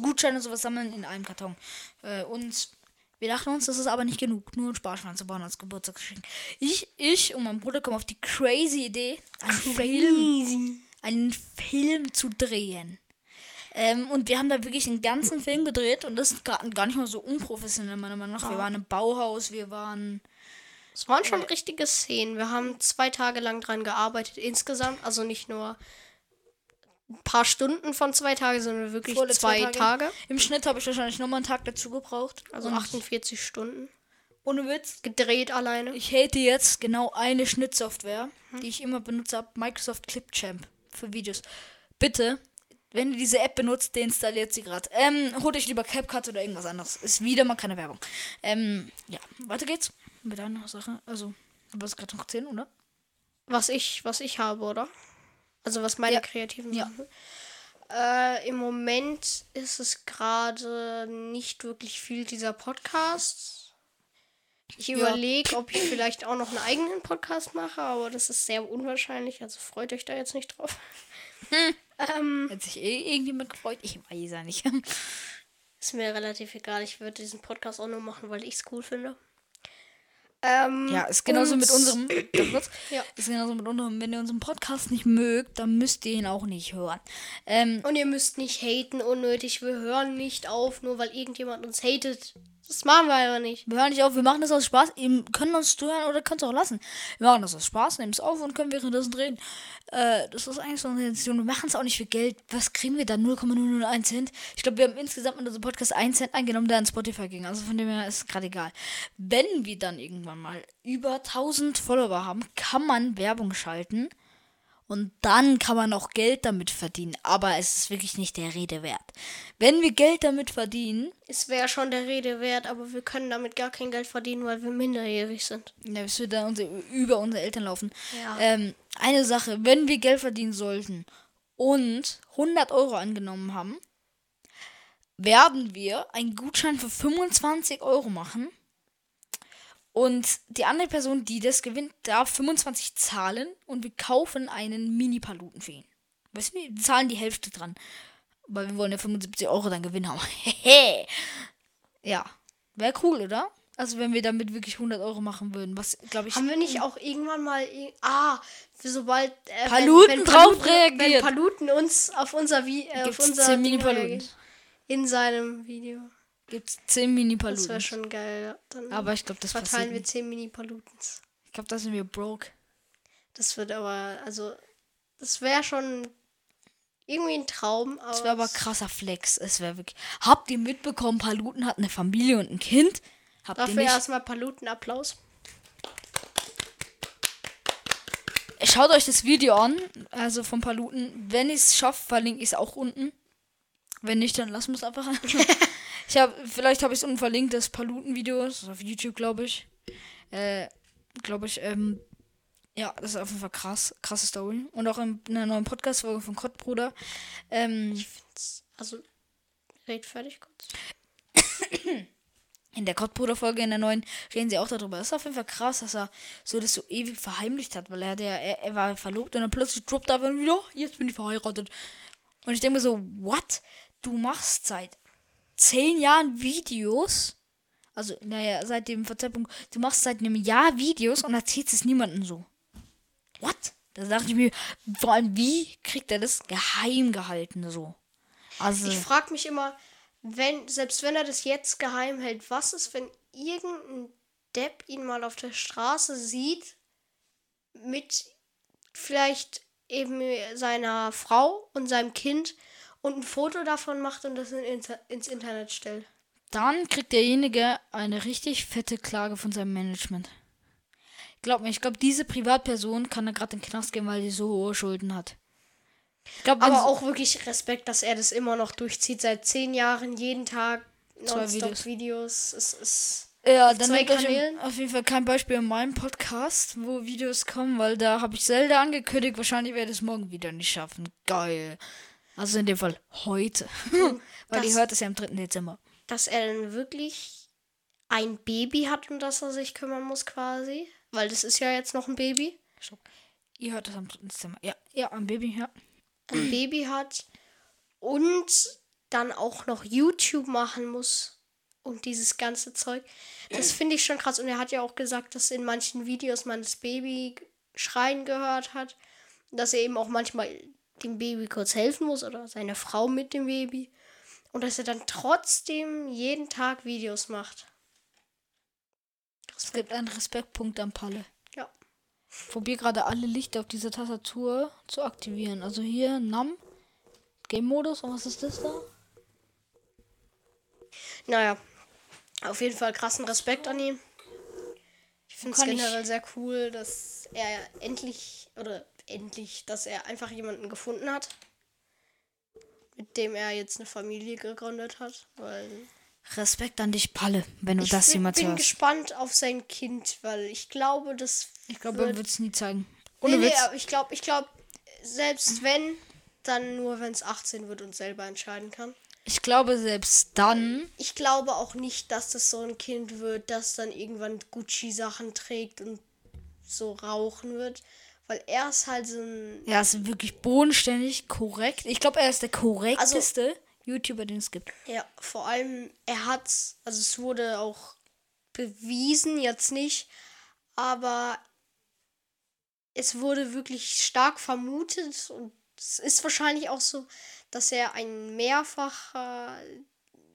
Gutscheine und sowas sammeln in einem Karton. Äh, und Wir dachten uns, das ist aber nicht genug, nur ein Sparschwein zu bauen als Geburtstagsgeschenk. Ich, ich und mein Bruder kommen auf die crazy Idee, einen Film, einen Film zu drehen. Ähm, und wir haben da wirklich einen ganzen Film gedreht und das ist gar, gar nicht mal so unprofessionell, meiner Meinung nach. Wir waren im Bauhaus, wir waren. Es waren schon richtige Szenen. Wir haben zwei Tage lang dran gearbeitet insgesamt. Also nicht nur ein paar Stunden von zwei Tagen, sondern wirklich zwei, zwei Tage. Tage. Im Schnitt habe ich wahrscheinlich nochmal einen Tag dazu gebraucht. Also Und 48 Stunden. Ohne Witz. Gedreht alleine. Ich hate jetzt genau eine Schnittsoftware, die ich immer benutze habe, Microsoft Clipchamp für Videos. Bitte, wenn ihr diese App benutzt, deinstalliert sie gerade. Ähm, holt euch lieber CapCut oder irgendwas anderes. Ist wieder mal keine Werbung. Ähm, ja, weiter geht's mit einer Sache. Also, du wolltest gerade noch erzählen, oder? Was ich, was ich habe, oder? Also was meine Ja. kreativen Ja. Sachen. Äh, Im Moment ist es gerade nicht wirklich viel dieser Podcast. Ich Ja. überlege, ob ich vielleicht auch noch einen eigenen Podcast mache, aber das ist sehr unwahrscheinlich, also freut euch da jetzt nicht drauf. Ähm, Hat sich eh irgendjemand gefreut? Ich weiß ja nicht. ist mir relativ egal, ich würde diesen Podcast auch nur machen, weil ich es cool finde. Ähm, Ja, ist genauso mit unserem. Ja. Ist genauso mit unserem. Wenn ihr unseren Podcast nicht mögt, dann müsst ihr ihn auch nicht hören. Ähm, Und ihr müsst nicht haten unnötig. Wir hören nicht auf, nur weil irgendjemand uns hatet. Das machen wir aber nicht. wir hören nicht auf, wir machen das aus Spaß. Ihr könnt uns zuhören oder könnt es auch lassen. Wir machen das aus Spaß, nehmen es auf und können währenddessen drehen. Äh, das ist eigentlich so eine Intention. Wir machen es auch nicht für Geld. Was kriegen wir da? 0,001 Cent? Ich glaube, wir haben insgesamt mit unserem Podcast 1 Cent eingenommen, der an Spotify ging. Also von dem her ist es gerade egal. Wenn wir dann irgendwann mal über 1000 Follower haben, kann man Werbung schalten. Und dann kann man auch Geld damit verdienen. Aber es ist wirklich nicht der Rede wert. Wenn wir Geld damit verdienen, Es wäre schon der Rede wert, aber wir können damit gar kein Geld verdienen, weil wir minderjährig sind. ja, bis wir dann unsere, über unsere Eltern laufen. Ja. Ähm, eine Sache, wenn wir Geld verdienen sollten und 100 Euro angenommen haben, werden wir einen Gutschein für 25 Euro machen. Und die andere Person, die das gewinnt, darf 25 zahlen und wir kaufen einen Mini-Paluten für ihn. Weißt du, wir zahlen die Hälfte dran. Weil wir wollen ja 75 Euro dann Gewinn haben. Hehe. ja. Wäre cool, oder? Also wenn wir damit wirklich 100 Euro machen würden, was glaube ich... Haben wir nicht auch irgendwann mal. Ah, für sobald. Äh, Paluten drauf Wenn reagiert. Paluten uns auf unser. Vi äh, auf unser 10 Ding Mini-Paluten. reagiert. In seinem Video. Gibt's 10 Das Mini-Paluten. wäre schon geil. Dann Aber ich glaube, das verteilen wir nicht. 10 Mini-Palutens. Ich glaube, da sind wir broke. Das wird aber. Also. Das wäre schon. Irgendwie ein Traum. Aber Das wäre aber krasser Flex. Es wäre wirklich. Habt ihr mitbekommen, Paluten hat eine Familie und ein Kind? Habt ihr Dafür nicht? erstmal Paluten-Applaus. Schaut euch das Video an, also vom Paluten. Wenn ich es schaffe, verlinke ich es auch unten. Wenn nicht, dann lassen wir es einfach. ich habe, vielleicht habe ich es unten verlinkt, das Paluten-Video. Das ist auf YouTube, glaube ich. Äh, glaube ich, ähm, ja, das ist auf jeden Fall krass, krasse Story. Und auch in einer neuen Podcast-Folge von Kottbruder. Ähm, Ich find's. Also. Red fertig kurz. in der Kottbruder-Folge, in der neuen, reden sie auch darüber. Das ist auf jeden Fall krass, dass er so das so ewig verheimlicht hat, weil er, ja, er, er war verlobt und dann plötzlich droppt er einfach wieder, jetzt bin ich verheiratet. Und ich denke mir so, what? Du machst seit zehn Jahren Videos, also, naja, seit dem Zeitpunkt, du machst seit einem Jahr Videos und erzählst es niemandem so. What? Da dachte ich mir, vor allem, wie kriegt er das geheim gehalten so? Also, Ich frage mich immer, wenn, selbst wenn er das jetzt geheim hält, was ist, wenn irgendein Depp ihn mal auf der Straße sieht mit vielleicht eben seiner Frau und seinem Kind und ein Foto davon macht und das in, ins, Internet stellt. Dann kriegt derjenige eine richtig fette Klage von seinem Management. Glaub mir, ich glaube, diese Privatperson kann da gerade in den Knast gehen, weil die so hohe Schulden hat. Ich glaube, Aber auch wirklich Respekt, dass er das immer noch durchzieht, seit zehn Jahren, jeden Tag Zwei nonstop Videos. Es ist ja, dann zwei Kanälen? auf jeden Fall kein Beispiel in meinem Podcast, wo Videos kommen, weil da habe ich Zelda angekündigt. Wahrscheinlich werde ich es morgen wieder nicht schaffen. Geil. Also in dem Fall heute. weil ihr hört es ja am 3. Dezember. dass er dann wirklich ein Baby hat, um das er sich kümmern muss quasi. Weil das ist ja jetzt noch ein Baby. Stopp. Ihr hört es am 3. Dezember. Ja, ja, ein Baby, ja. Ein Baby hat und dann auch noch YouTube machen muss. und dieses ganze Zeug. Das finde ich schon krass. Und er hat ja auch gesagt, dass in manchen Videos man das Baby schreien gehört hat. Dass er eben auch manchmal dem Baby kurz helfen muss oder seine Frau mit dem Baby. Und dass er dann trotzdem jeden Tag Videos macht. Es gibt einen Respektpunkt am Palle. Ja. Probier gerade alle Lichter auf dieser Tastatur zu aktivieren. Also hier NAM, Game-Modus und was ist das da? Naja, auf jeden Fall krassen Respekt an ihn. Ich finde es Kann ich- generell sehr cool, dass er endlich, oder endlich, dass er einfach jemanden gefunden hat, mit dem er jetzt eine Familie gegründet hat. Weil Respekt an dich, Palle, wenn du ich das bin, jemals bin hörst. gespannt auf sein Kind, weil ich glaube, das Ich glaube, wird- er wird es nie zeigen. Nee, Ohne nee, Witz. aber ich glaube, ich glaube, selbst wenn, dann nur, wenn es 18 wird und selber entscheiden kann. Ich glaube, selbst dann. Ich glaube auch nicht, dass das so ein Kind wird, das dann irgendwann Gucci-Sachen trägt und so rauchen wird. Weil er ist halt so ein. Ja, ist wirklich bodenständig, korrekt. Ich glaube, er ist der korrekteste Also YouTuber, den es gibt. Ja, vor allem, er hat, also es wurde auch bewiesen, jetzt nicht, aber es wurde wirklich stark vermutet und es ist wahrscheinlich auch so, dass er ein mehrfacher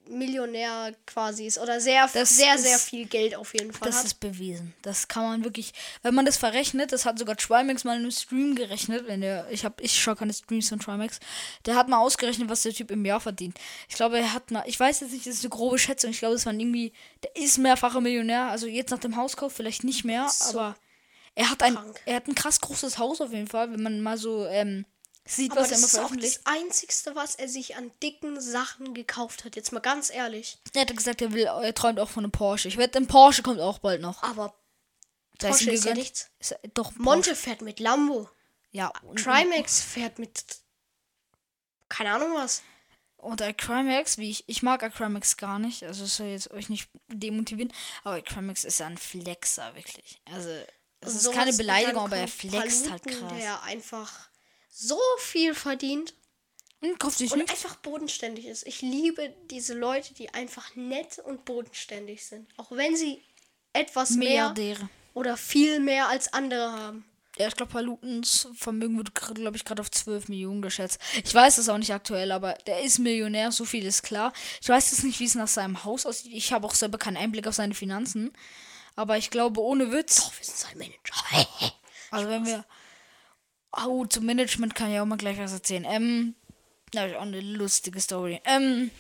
Millionär quasi ist oder sehr, Das sehr, ist- sehr viel Geld auf jeden Fall Das hat. ist bewiesen. Das kann man wirklich, wenn man das verrechnet, das hat sogar Trimax mal in einem Stream gerechnet, wenn der, ich habe, ich schaue keine Streams von Trimax, der hat mal ausgerechnet, was der Typ im Jahr verdient. Ich glaube, er hat mal, ich weiß jetzt nicht, das ist eine grobe Schätzung, ich glaube, es waren irgendwie, der ist mehrfacher Millionär, also jetzt nach dem Hauskauf vielleicht nicht mehr, So aber er hat ein, krank. er hat ein krass großes Haus auf jeden Fall, wenn man mal so, ähm, sieht, aber was er das immer ist auch veröffentlicht. das Einzigste, was er sich an dicken Sachen gekauft hat. Jetzt mal ganz ehrlich. Er hat gesagt, er will, er träumt auch von einem Porsche. Ich wette, ein Porsche kommt auch bald noch. Aber Da ist Porsche ist ja nichts. Ist doch, Monte fährt mit Lambo. Ja, und, Trimax fährt mit. Keine Ahnung was. Und Acrimax, wie ich, ich mag Acrimax gar nicht, also es soll jetzt euch nicht demotivieren, aber Acrimax ist ja ein Flexer, wirklich. Also, es ist keine und Beleidigung, aber er flext halt Paluten, krass. Der einfach so viel verdient Und kauft sich und einfach bodenständig ist. Ich liebe diese Leute, die einfach nett und bodenständig sind. Auch wenn sie etwas mehr Milliardäre. oder viel mehr als andere haben. Ja, ich glaube, Palutens Vermögen wird, glaube ich, gerade auf 12 Millionen geschätzt. Ich weiß es auch nicht aktuell, aber der ist Millionär, so viel ist klar. Ich weiß jetzt nicht, wie es nach seinem Haus aussieht. Ich habe auch selber keinen Einblick auf seine Finanzen. Aber ich glaube, ohne Witz. Doch, wir sind sein Manager. Also wenn wir. Oh, zum Management kann ich auch mal gleich was erzählen. Ähm, da habe ich auch eine lustige Story. Ähm.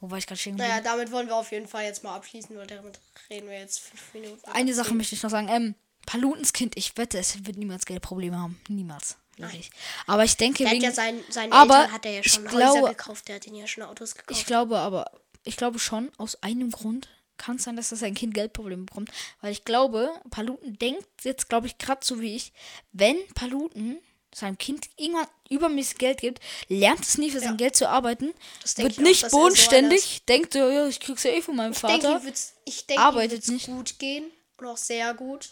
Wo war ich gerade stehen naja, damit wollen wir auf jeden Fall jetzt mal abschließen, weil damit reden wir jetzt fünf Minuten. Eine Sache möchte ich noch sagen. Ähm, Palutens Kind, ich wette, es wird niemals Geldprobleme haben. Niemals. Wirklich. Aber ich denke, Der hat wegen, ja sein, seinen aber Eltern hat er ja schon glaube- Häuser gekauft, der hat ihnen ja schon Autos gekauft. ich glaube aber, ich glaube schon, aus einem Grund kann es sein, dass das ein Kind Geldprobleme bekommt. Weil ich glaube, Paluten denkt jetzt, glaube ich, gerade so wie ich, wenn Paluten seinem Kind irgendwann übermäßig Geld gibt, lernt es nie für sein Ja. Geld zu arbeiten, Das wird ich auch, nicht dass er so bodenständig, denkt so, ja, ich krieg's ja eh von meinem Ich denke, Vater. wird's, ich denke, arbeitet wird's nicht. gut gehen und auch sehr gut.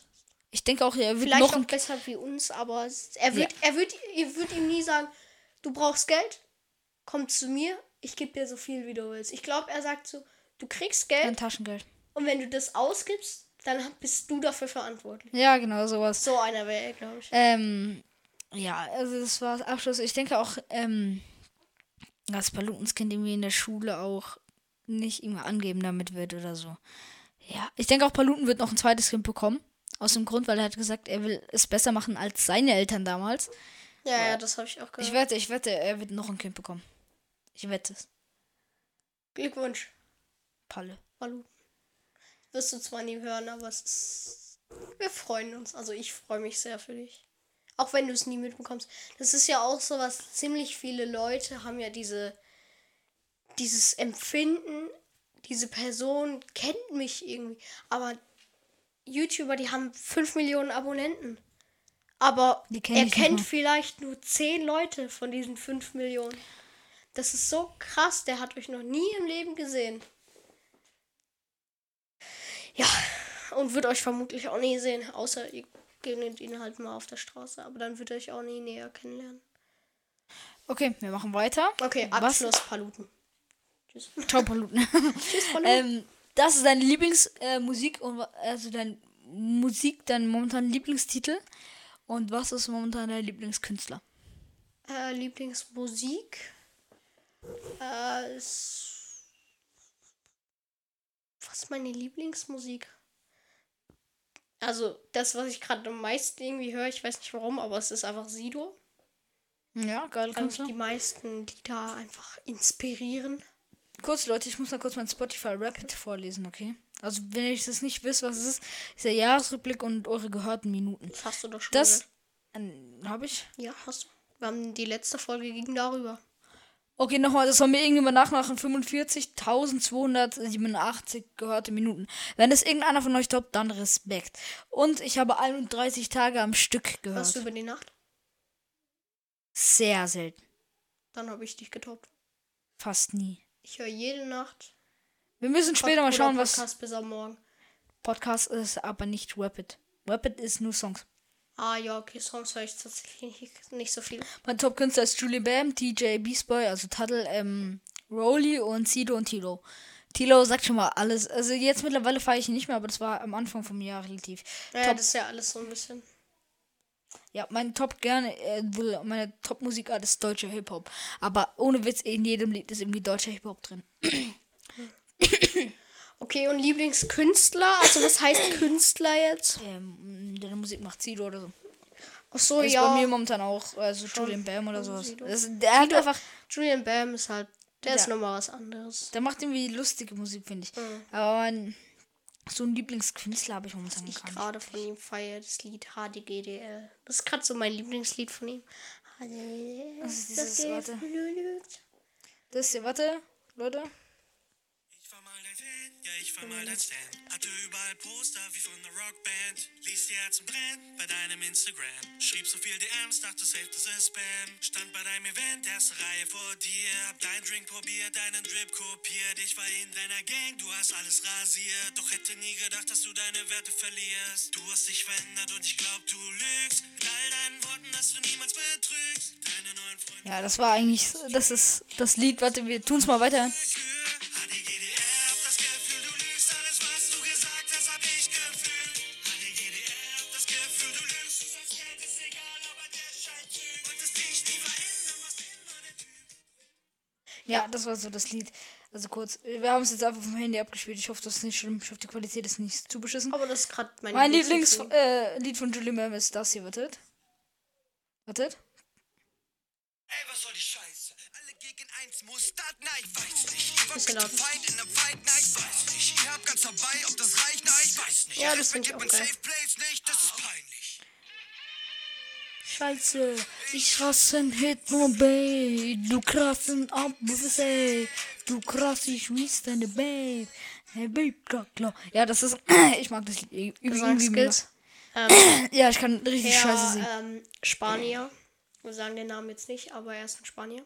Ich denke auch, er wird Vielleicht noch auch besser wie uns, aber er wird, er wird, ihr würdet ihm nie sagen, du brauchst Geld, komm zu mir, ich gebe dir so viel, wie du willst. Ich glaube, er sagt so, du kriegst ein Geld Taschengeld. und wenn du das ausgibst, dann bist du dafür verantwortlich. Ja, genau, sowas. So einer wäre er, glaube ich. Ähm, ja, also das war das Abschluss. Ich denke auch, ähm, dass Palutens Kind irgendwie in der Schule auch nicht immer angeben damit wird oder so. Ja, ich denke auch, Paluten wird noch ein zweites Kind bekommen. Aus dem Grund, weil er hat gesagt, er will es besser machen als seine Eltern damals. Ja, ja, das habe ich auch gehört. Ich wette, ich wette, er wird noch ein Kind bekommen. Ich wette es. Glückwunsch, Palle. Malu. Wirst du zwar nie hören, aber es ist. Wir freuen uns. Also ich freue mich sehr für dich. Auch wenn du es nie mitbekommst. Das ist ja auch so was, ziemlich viele Leute haben ja diese. dieses Empfinden, diese Person kennt mich irgendwie. Aber YouTuber, die haben 5 Millionen Abonnenten. Aber kenn er kennt vielleicht nur 10 Leute von diesen 5 Millionen. Das ist so krass, der hat euch noch nie im Leben gesehen. Ja, und wird euch vermutlich auch nie sehen, außer ihr begegnet ihn halt mal auf der Straße. Aber dann wird er euch auch nie näher kennenlernen. Okay, wir machen weiter. Okay, Was- Abschluss, Paluten. Tschüss. Ciao, Paluten. Tschüss, Paluten. ähm, das ist deine Lieblingsmusik äh, und also dein Musik, dein momentan Lieblingstitel. Und was ist momentan dein Lieblingskünstler? Äh, Lieblingsmusik. Äh, ist was ist meine Lieblingsmusik? Also, das, was ich gerade am meisten irgendwie höre, ich weiß nicht warum, aber es ist einfach Sido. Ja, geil, Weil mich die meisten Lieder einfach inspirieren. Kurz, Leute, ich muss mal kurz mein Spotify Rapid vorlesen, okay? Also, wenn ich das nicht wisst, was es ist, ist der Jahresrückblick und eure gehörten Minuten. Das hast du doch schon. Das gehört. habe ich. Ja, hast du. Wir haben die letzte Folge ging darüber. Okay, nochmal, das soll mir irgendjemand nachmachen. 45.287 gehörte Minuten. Wenn das irgendeiner von euch toppt, dann Respekt. Und ich habe 31 Tage am Stück gehört. Hörst du über die Nacht? Sehr selten. Dann habe ich dich getoppt. Fast nie. Ich höre jede Nacht. Wir müssen später mal Oder schauen, was Podcast bis am Morgen. Podcast ist, aber nicht Rapid. Rapid ist nur Songs. Ah ja, okay, Songs höre ich tatsächlich nicht, nicht so viel. Mein Top-Künstler ist Julie Bam, DJ Beast Boy, also Tuttle, ähm, Rolly und Sido und Tilo. Tilo sagt schon mal alles. Also jetzt mittlerweile fahre ich ihn nicht mehr, aber das war am Anfang vom Jahr relativ. Ja, Top. das ist ja alles so ein bisschen. Ja, mein Top gerne, äh, meine Top-Musikart ist deutscher Hip-Hop. Aber ohne Witz, in jedem Lied ist irgendwie deutscher Hip-Hop drin. Okay, und Lieblingskünstler? Also was heißt Künstler jetzt? Ähm, deine Musik macht Sido oder so. Ach so, ist ja. bei mir momentan auch, also Julian Bam oder sowas. Sido. Das, der hat Sido- einfach, Julian Bam ist halt, der ist Ja. nochmal was anderes. der macht irgendwie lustige Musik, finde ich. Mhm. Aber mein, so ein Lieblingskünstler habe ich momentan Ich nicht. gerade von ihm feiere das Lied HDGDL. Das ist gerade so mein Lieblingslied von ihm. HDGDL. Das ist dieses, das warte. Das hier, warte, Leute. Ich war mal dein Fan, ja, ich war mal dein Stan. Hatte überall Poster wie von der Rockband. Ließ die Herzen brennen bei deinem Instagram. Schrieb so viel DMs, dachte safe, das ist Spam. Stand bei deinem Event, erste Reihe vor dir. Hab deinen Drink probiert, deinen Drip kopiert. Ich war in deiner Gang, du hast alles rasiert. Doch hätte nie gedacht, dass du deine Werte verlierst. Du hast dich verändert und ich glaub, du lügst. Mit all deinen Worten, dass du niemals betrügst. Deine neuen Freunde. Ja, das war eigentlich, das ist das Lied. Warte, wir tun's mal weiter. Ja, das war so das Lied. Also kurz, wir haben es jetzt einfach vom Handy abgespielt. Ich hoffe, das ist nicht schlimm. Ich hoffe, die Qualität ist nicht zu beschissen. Aber das ist gerade mein, Mein Lieblingslied. Äh, Lied von Julie Bam ist das hier, wartet. Wartet. Ey, was soll die Scheiße? Alle gegen eins muss das? Na, ich weiß nicht. Mit laut. dem Feind in einem Fight? Na, ich weiß nicht. Ihr habt ganz dabei, ob das reicht? Na, ich weiß nicht. Ja, das find ich auch geil. Safe Place nicht, das ist. Scheiße, ich rasse ein Hit nur Babe. Du krassen Abwürfe, du krass, ich wies deine Babe. Hey Babe, klar, klar. Ja, das ist, ich mag das Lied mega. Gesangskills. Ähm, Ja, ich kann richtig scheiße ja, singen. ähm, Spanier. Wir sagen den Namen jetzt nicht, aber er ist ein Spanier.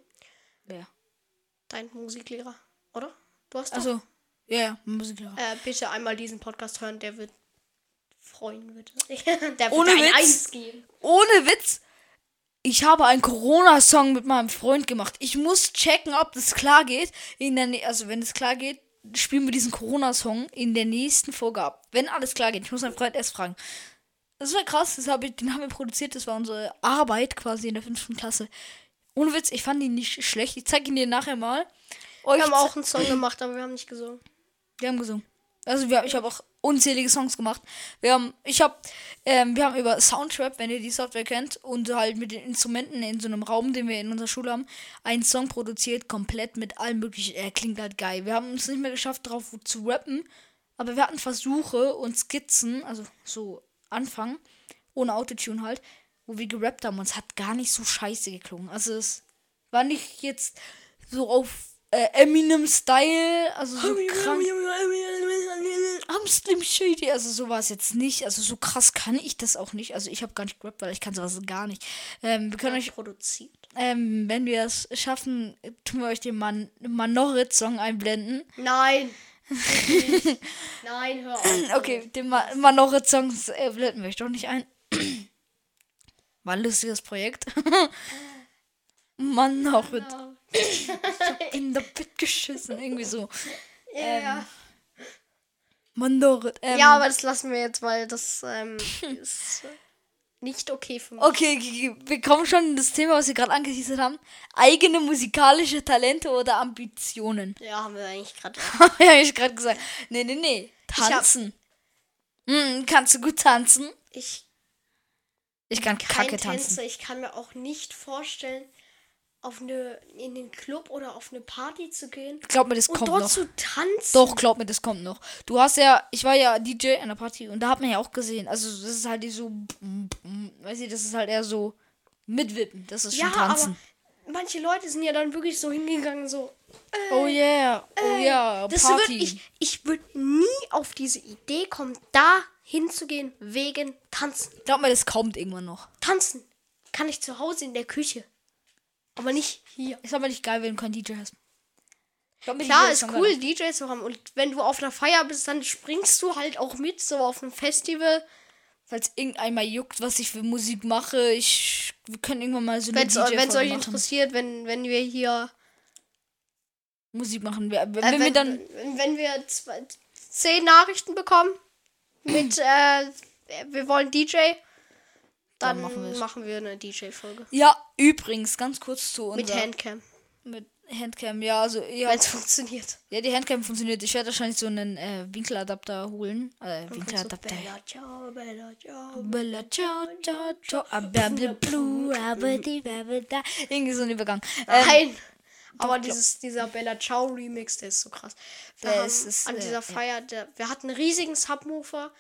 Wer? Dein Musiklehrer, oder? Du hast doch. Also, ja, ja, Musiklehrer. Äh, bitte einmal diesen Podcast hören, der wird freuen, bitte. der wird Ohne ein Witz? Eins geben. Ohne Witz, ich habe einen Corona-Song mit meinem Freund gemacht. Ich muss checken, ob das klar geht. In der, nä- also, wenn es klar geht, spielen wir diesen Corona-Song in der nächsten Folge ab. Wenn alles klar geht. Ich muss meinen Freund erst fragen. Das war krass, das hab ich, den haben wir produziert. Das war unsere Arbeit quasi in der fünften Klasse. Ohne Witz, ich fand ihn nicht schlecht. Ich zeige ihn dir nachher mal. Euch Wir haben auch einen Song gemacht, aber wir haben nicht gesungen. wir haben gesungen. Also wir, ich habe auch unzählige Songs gemacht. Wir haben, ich habe, ähm, wir haben über Soundtrap, wenn ihr die Software kennt, und halt mit den Instrumenten in so einem Raum, den wir in unserer Schule haben, einen Song produziert, komplett mit allem möglichen. Er klingt halt geil. Wir haben es nicht mehr geschafft, drauf zu rappen, aber wir hatten Versuche und Skizzen, also so Anfang, ohne Autotune halt, wo wir gerappt haben und es hat gar nicht so scheiße geklungen. Also es war nicht jetzt so auf äh, Eminem-Style, also so krank. Am Slim Shady, also so war es jetzt nicht. Also so krass kann ich das auch nicht. Also ich habe gar nicht gerappt, weil ich kann sowas gar nicht. Ähm, wir können euch, produziert. ähm, wenn wir es schaffen, tun wir euch den Man Manorit-Song einblenden. Nein. Nein, hör auf. Okay, den Ma Manorit-Song äh, blenden wir euch doch nicht ein. War ein lustiges Projekt. Manorit. Ja. In der Bett geschissen. Irgendwie so. Ja. Mandorit. Ähm, ja, aber das lassen wir jetzt, weil das ähm, ist nicht okay für mich. Okay, wir kommen schon in das Thema, was wir gerade angeteasert haben. Eigene musikalische Talente oder Ambitionen. Ja, haben wir eigentlich gerade. ja, hab ich gerade gesagt. Nee, nee, nee. hab- Tanzen. Hm, kannst du gut tanzen? Ich Ich kann kacke tanzen. Tänzer. Ich kann mir auch nicht vorstellen, auf eine in den Club oder auf eine Party zu gehen Glaub mir, das und kommt dort noch. zu tanzen. Doch, glaub mir, das kommt noch. Du hast ja, ich war ja DJ an der Party und da hat man ja auch gesehen, also das ist halt so, weiß ich, das ist halt eher so mitwippen. Das ist schon ja, tanzen. aber manche Leute sind ja dann wirklich so hingegangen, so. oh yeah, oh yeah, Das Party. würd ich ich würde nie auf diese Idee kommen, da hinzugehen wegen Tanzen. Glaub mir, das kommt irgendwann noch. Tanzen kann ich zu Hause in der Küche, aber nicht hier. Ist aber nicht geil, wenn du keinen DJ hast. Glaub Klar, DJ ist cool, geil. DJ zu haben. Und wenn du auf einer Feier bist, dann springst du halt auch mit, so auf einem Festival. Falls irgendeinmal juckt, was ich für Musik mache, ich, wir können irgendwann mal so eine Wenn es euch machen. interessiert, wenn, wenn wir hier. Musik machen. Wir, wenn, Äh, wir wenn, dann, wenn, wenn wir zwei, zehn Nachrichten bekommen mit, äh, wir wollen DJ, dann, Dann machen machen, wir eine DJ-Folge. ja, übrigens, ganz kurz zu Mit unser, Handcam, mit Handcam, ja, also, ja, wenn es funktioniert. ja, die Handcam funktioniert. Ich werde wahrscheinlich so einen äh, Winkeladapter holen. Äh, So, Winkeladapter. Bella, ciao, Bella, ciao. Bella, ciao, ciao, ciao, aber the blue, aber die, da. Irgendwie so ein Übergang. Ähm, Nein! Aber dieses, dieser Bella Ciao Remix, der ist so krass. Wir haben ist- an äh, dieser ja. Feier, der, wir hatten einen riesigen Subwoofer.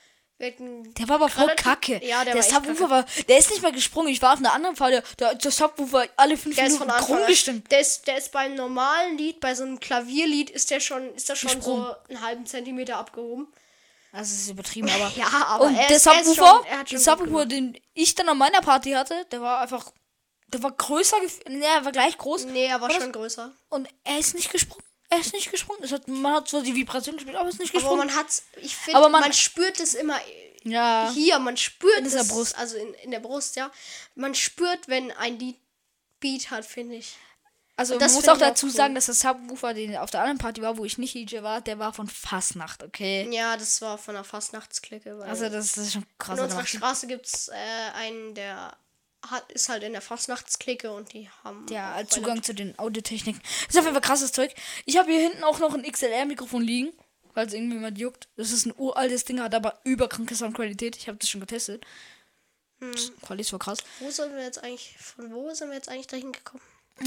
Der war aber voll kacke. Ja, der, der Subwoofer war, der ist nicht mal gesprungen. Ich war auf einer anderen Fahrt, der, der Subwoofer alle fünf Der ist Minuten von Anfang krumm an. gestimmt. Der ist, der ist beim normalen Lied, bei so einem Klavierlied, ist der schon, ist der schon so einen halben Zentimeter abgehoben. Also, das ist übertrieben, aber. Ja, aber und er der er Subwoofer, er der Subwoofer, den ich dann an meiner Party hatte, der war einfach. Der war größer, nee, er war gleich groß. Nee, er war War das- schon größer. Und er ist nicht gesprungen. Er ist nicht gesprungen. Es hat, man hat zwar die Vibration gespielt, aber er ist nicht Aber gesprungen. man hat's, ich finde, Aber man, man- spürt es immer ja. hier, man spürt In dieser es, Brust. also in, in der Brust, ja. Man spürt, wenn ein Lied Beat hat, finde ich. Also Und man das muss auch dazu cool. sagen, dass der Subwoofer, den auf der anderen Party war, wo ich nicht DJ war, der war von Fastnacht, okay? Ja, das war von der Fastnachtsklicke. Also das, das ist schon krass. in unserer Straße gibt es äh, einen, der hat, ist halt in der Fastnachtsklicke und die haben Ja, Zugang zu den Audiotechniken. Ist auf jeden Fall krasses Zeug. Ich habe hier hinten auch noch ein XLR-Mikrofon liegen, falls irgendjemand juckt. Das ist ein uraltes Ding, hat aber überkranke Soundqualität. Ich habe das schon getestet. Das Qualität war krass. Wo sind wir jetzt eigentlich, von wo sind wir jetzt eigentlich dahin gekommen?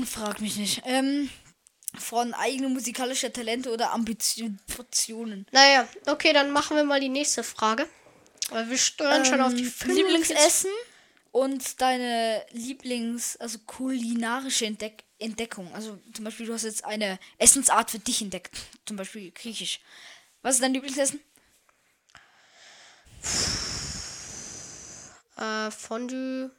Frag mich nicht. Ähm, von eigenen musikalischen Talente oder Ambitionen. Naja, okay, dann machen wir mal die nächste Frage. Weil wir steuern schon auf die Ähm, 45 Lieblingsessen und deine Lieblings-, also kulinarische Entdeck Entdeckung. Also zum Beispiel, du hast jetzt eine Essensart für dich entdeckt. Zum Beispiel griechisch. Was ist dein Lieblingsessen? Äh, Fondue.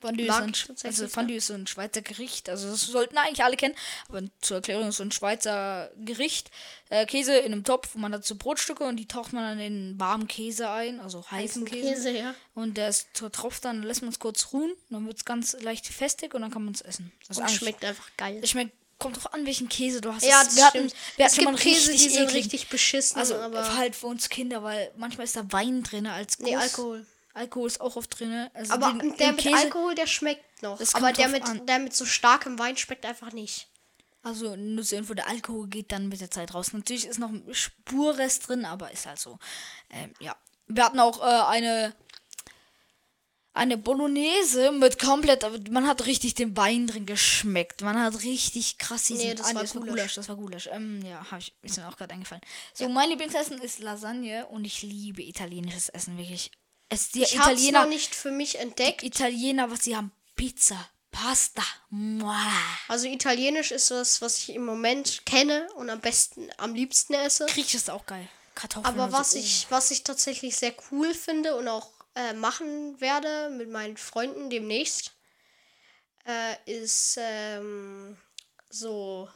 Fondue ist, Mag so ein, also Fondue ist so ein Schweizer Gericht. Also das sollten eigentlich alle kennen. Aber zur Erklärung ist so ein Schweizer Gericht. Äh, Käse in einem Topf. Man hat so Brotstücke und die taucht man dann in warmen Käse ein. Also heißen Käse. Käse, ja. Und der ist tropft dann, lässt man es kurz ruhen. Dann wird es ganz leicht festig und dann kann man es essen. Das ist schmeckt einfach geil. Es schmeckt, kommt drauf an, welchen Käse du hast. Ja, das wir hatten, wir es hatten gibt Käse, die richtig sind richtig beschissen, Also aber halt für uns Kinder, weil manchmal ist da Wein drin als Guss. nee, Alkohol. Alkohol ist auch oft drin. Also Aber den, der den mit Käse, Alkohol, der schmeckt noch. Aber der mit, an. der mit so starkem Wein schmeckt einfach nicht. Also nur zur Info, der Alkohol geht dann mit der Zeit raus. Natürlich ist noch ein Spurrest drin, aber ist halt so. Ähm, ja. Wir hatten auch äh, eine eine Bolognese mit komplett, aber man hat richtig den Wein drin geschmeckt. Man hat richtig krass diesen Nee, das ah, war das war Gulasch. Das war Gulasch. Ähm, ja, habe ich ist mir auch gerade eingefallen. So, mein Lieblingsessen ist Lasagne und ich liebe italienisches Essen wirklich. Es die Ich habe es Italiener, noch nicht für mich entdeckt. Italiener, was sie haben, Pizza, Pasta. Mua. Also italienisch ist was, was ich im Moment kenne und am besten, am liebsten esse. Griechisch ist auch geil. Kartoffeln. Aber was so. ich, was ich tatsächlich sehr cool finde und auch äh, machen werde mit meinen Freunden demnächst, äh, ist ähm, so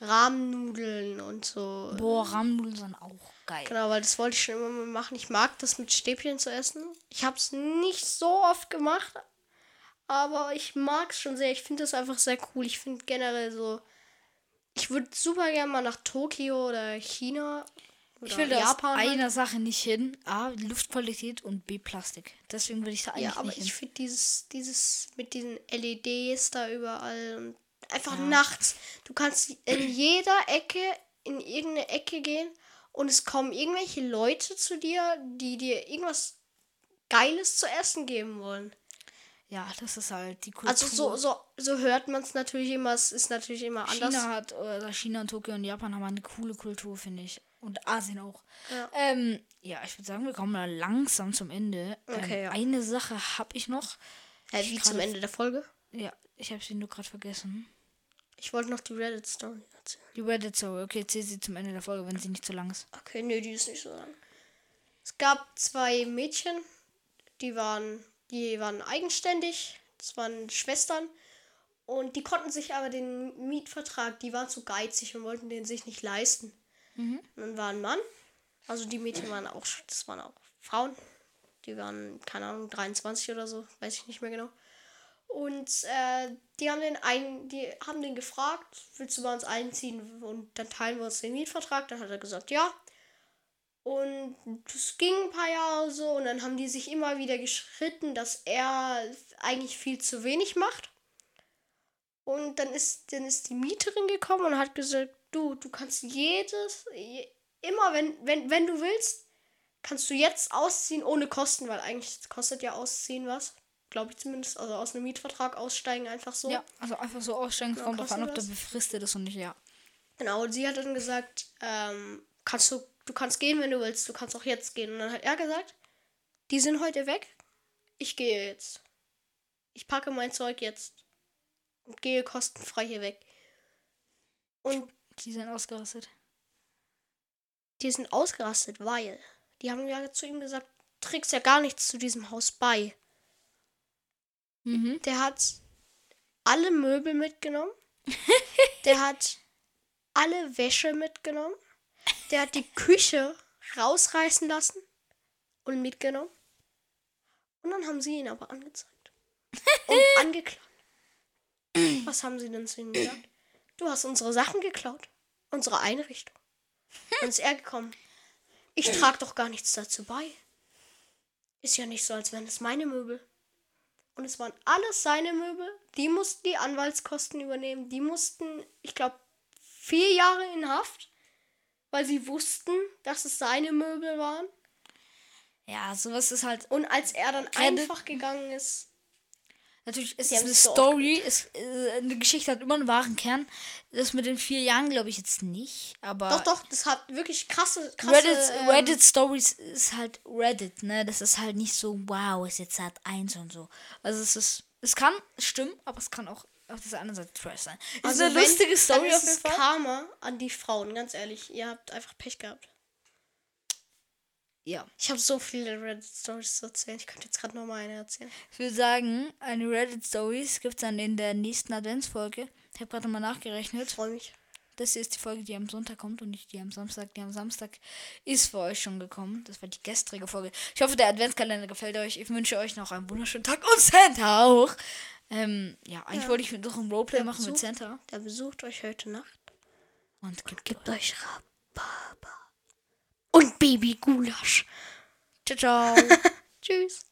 Rahmnudeln und so. Boah, Rahmnudeln sind auch geil. Genau, weil das wollte ich schon immer mal machen. Ich mag das mit Stäbchen zu essen. Ich habe es nicht so oft gemacht, aber ich mag es schon sehr. Ich finde das einfach sehr cool. Ich finde generell so. Ich würde super gerne mal nach Tokio oder China oder Ich will da aus Japan. halt. einer Sache nicht hin. A, Luftqualität und B, Plastik. Deswegen will ich da eigentlich Ja, aber nicht ich finde dieses, dieses mit diesen LEDs da überall und einfach nachts. Du kannst in jeder Ecke, in irgendeine Ecke gehen und es kommen irgendwelche Leute zu dir, die dir irgendwas Geiles zu essen geben wollen. Ja, das ist halt die Kultur. Also so, so, so hört man es natürlich immer, es ist natürlich immer anders. China hat, oder China und Tokio und Japan haben eine coole Kultur, finde ich. Und Asien auch. Ja. Ähm, ja, ich würde sagen, wir kommen mal langsam zum Ende. Okay, ähm, ja. Eine Sache habe ich noch. Äh, wie zum Ende der Folge. Ja, ich habe sie nur gerade vergessen. Ich wollte noch die Reddit-Story erzählen. Die Reddit Story. Okay, zähl sie zum Ende der Folge, wenn sie nicht zu lang ist. Okay, nee, die ist nicht so lang. Es gab zwei Mädchen, die waren, die waren eigenständig. Das waren Schwestern. Und die konnten sich aber den Mietvertrag, die waren zu geizig und wollten den sich nicht leisten. Und dann war ein Mann. Also die Mädchen waren auch, das waren auch Frauen. Die waren, keine Ahnung, 23 oder so, weiß ich nicht mehr genau. Und äh, die haben den einen, die haben den gefragt, willst du bei uns einziehen und dann teilen wir uns den Mietvertrag. Dann hat er gesagt, ja. Und das ging ein paar Jahre so und dann haben die sich immer wieder geschritten, dass er eigentlich viel zu wenig macht. Und dann ist, dann ist die Mieterin gekommen und hat gesagt, du, du kannst jedes, je, immer wenn, wenn, wenn du willst, kannst du jetzt ausziehen ohne Kosten, weil eigentlich kostet ja ausziehen was. Glaube ich zumindest. Also aus einem Mietvertrag aussteigen einfach so. Ja, also einfach so aussteigen, kommt drauf an, ob der das? befristet ist und nicht, ja. Genau, und sie hat dann gesagt, ähm, kannst du, du kannst gehen, wenn du willst, du kannst auch jetzt gehen. Und dann hat er gesagt, die sind heute weg, ich gehe jetzt. Ich packe mein Zeug jetzt und gehe kostenfrei hier weg. Und Die sind ausgerastet. die sind ausgerastet, weil die haben ja zu ihm gesagt, du trägst ja gar nichts zu diesem Haus bei. Mhm. Der hat alle Möbel mitgenommen. Der hat alle Wäsche mitgenommen. Der hat die Küche rausreißen lassen und mitgenommen. Und dann haben sie ihn aber angezeigt. Und angeklagt. Was haben sie denn zu ihm gesagt? Du hast unsere Sachen geklaut. Unsere Einrichtung. Dann ist er gekommen. Ich trage doch gar nichts dazu bei. Ist ja nicht so, als wären es meine Möbel. Und es waren alles seine Möbel. Die mussten die Anwaltskosten übernehmen. Die mussten, ich glaube, vier Jahre in Haft, weil sie wussten, dass es seine Möbel waren. Ja, sowas ist halt. Und als er dann einfach gegangen ist, Natürlich ist es eine Story. Ist, äh, eine Geschichte hat immer einen wahren Kern. Das mit den vier Jahren glaube ich jetzt nicht. Aber doch, doch, das hat wirklich krasse, krasse Reddit, ähm, Reddit Stories ist halt Reddit, ne? Das ist halt nicht so, wow, ist jetzt halt eins und so. Also es ist, es kann stimmen, aber es kann auch auf dieser anderen Seite Trash sein. Ist Also eine lustige Story auf jeden Fall. Karma an die Frauen, ganz ehrlich. Ihr habt einfach Pech gehabt. Ja. Ich habe so viele Reddit-Stories zu erzählen. Ich könnte jetzt gerade noch mal eine erzählen. Ich würde sagen, eine Reddit Stories gibt es dann in der nächsten Adventsfolge. Ich habe gerade mal nachgerechnet. Freue mich. Das hier ist die Folge, die am Sonntag kommt und nicht die am Samstag. Die am Samstag ist für euch schon gekommen. Das war die gestrige Folge. Ich hoffe, der Adventskalender gefällt euch. Ich wünsche euch noch einen wunderschönen Tag und Santa auch. Ähm, ja, eigentlich Ja. wollte ich doch ein Roleplay Der machen mit Besuch- Santa. Der besucht euch heute Nacht. Und gibt Gebt euch Rhabarber. Und Baby-Gulasch. Ciao, ciao. Tschüss.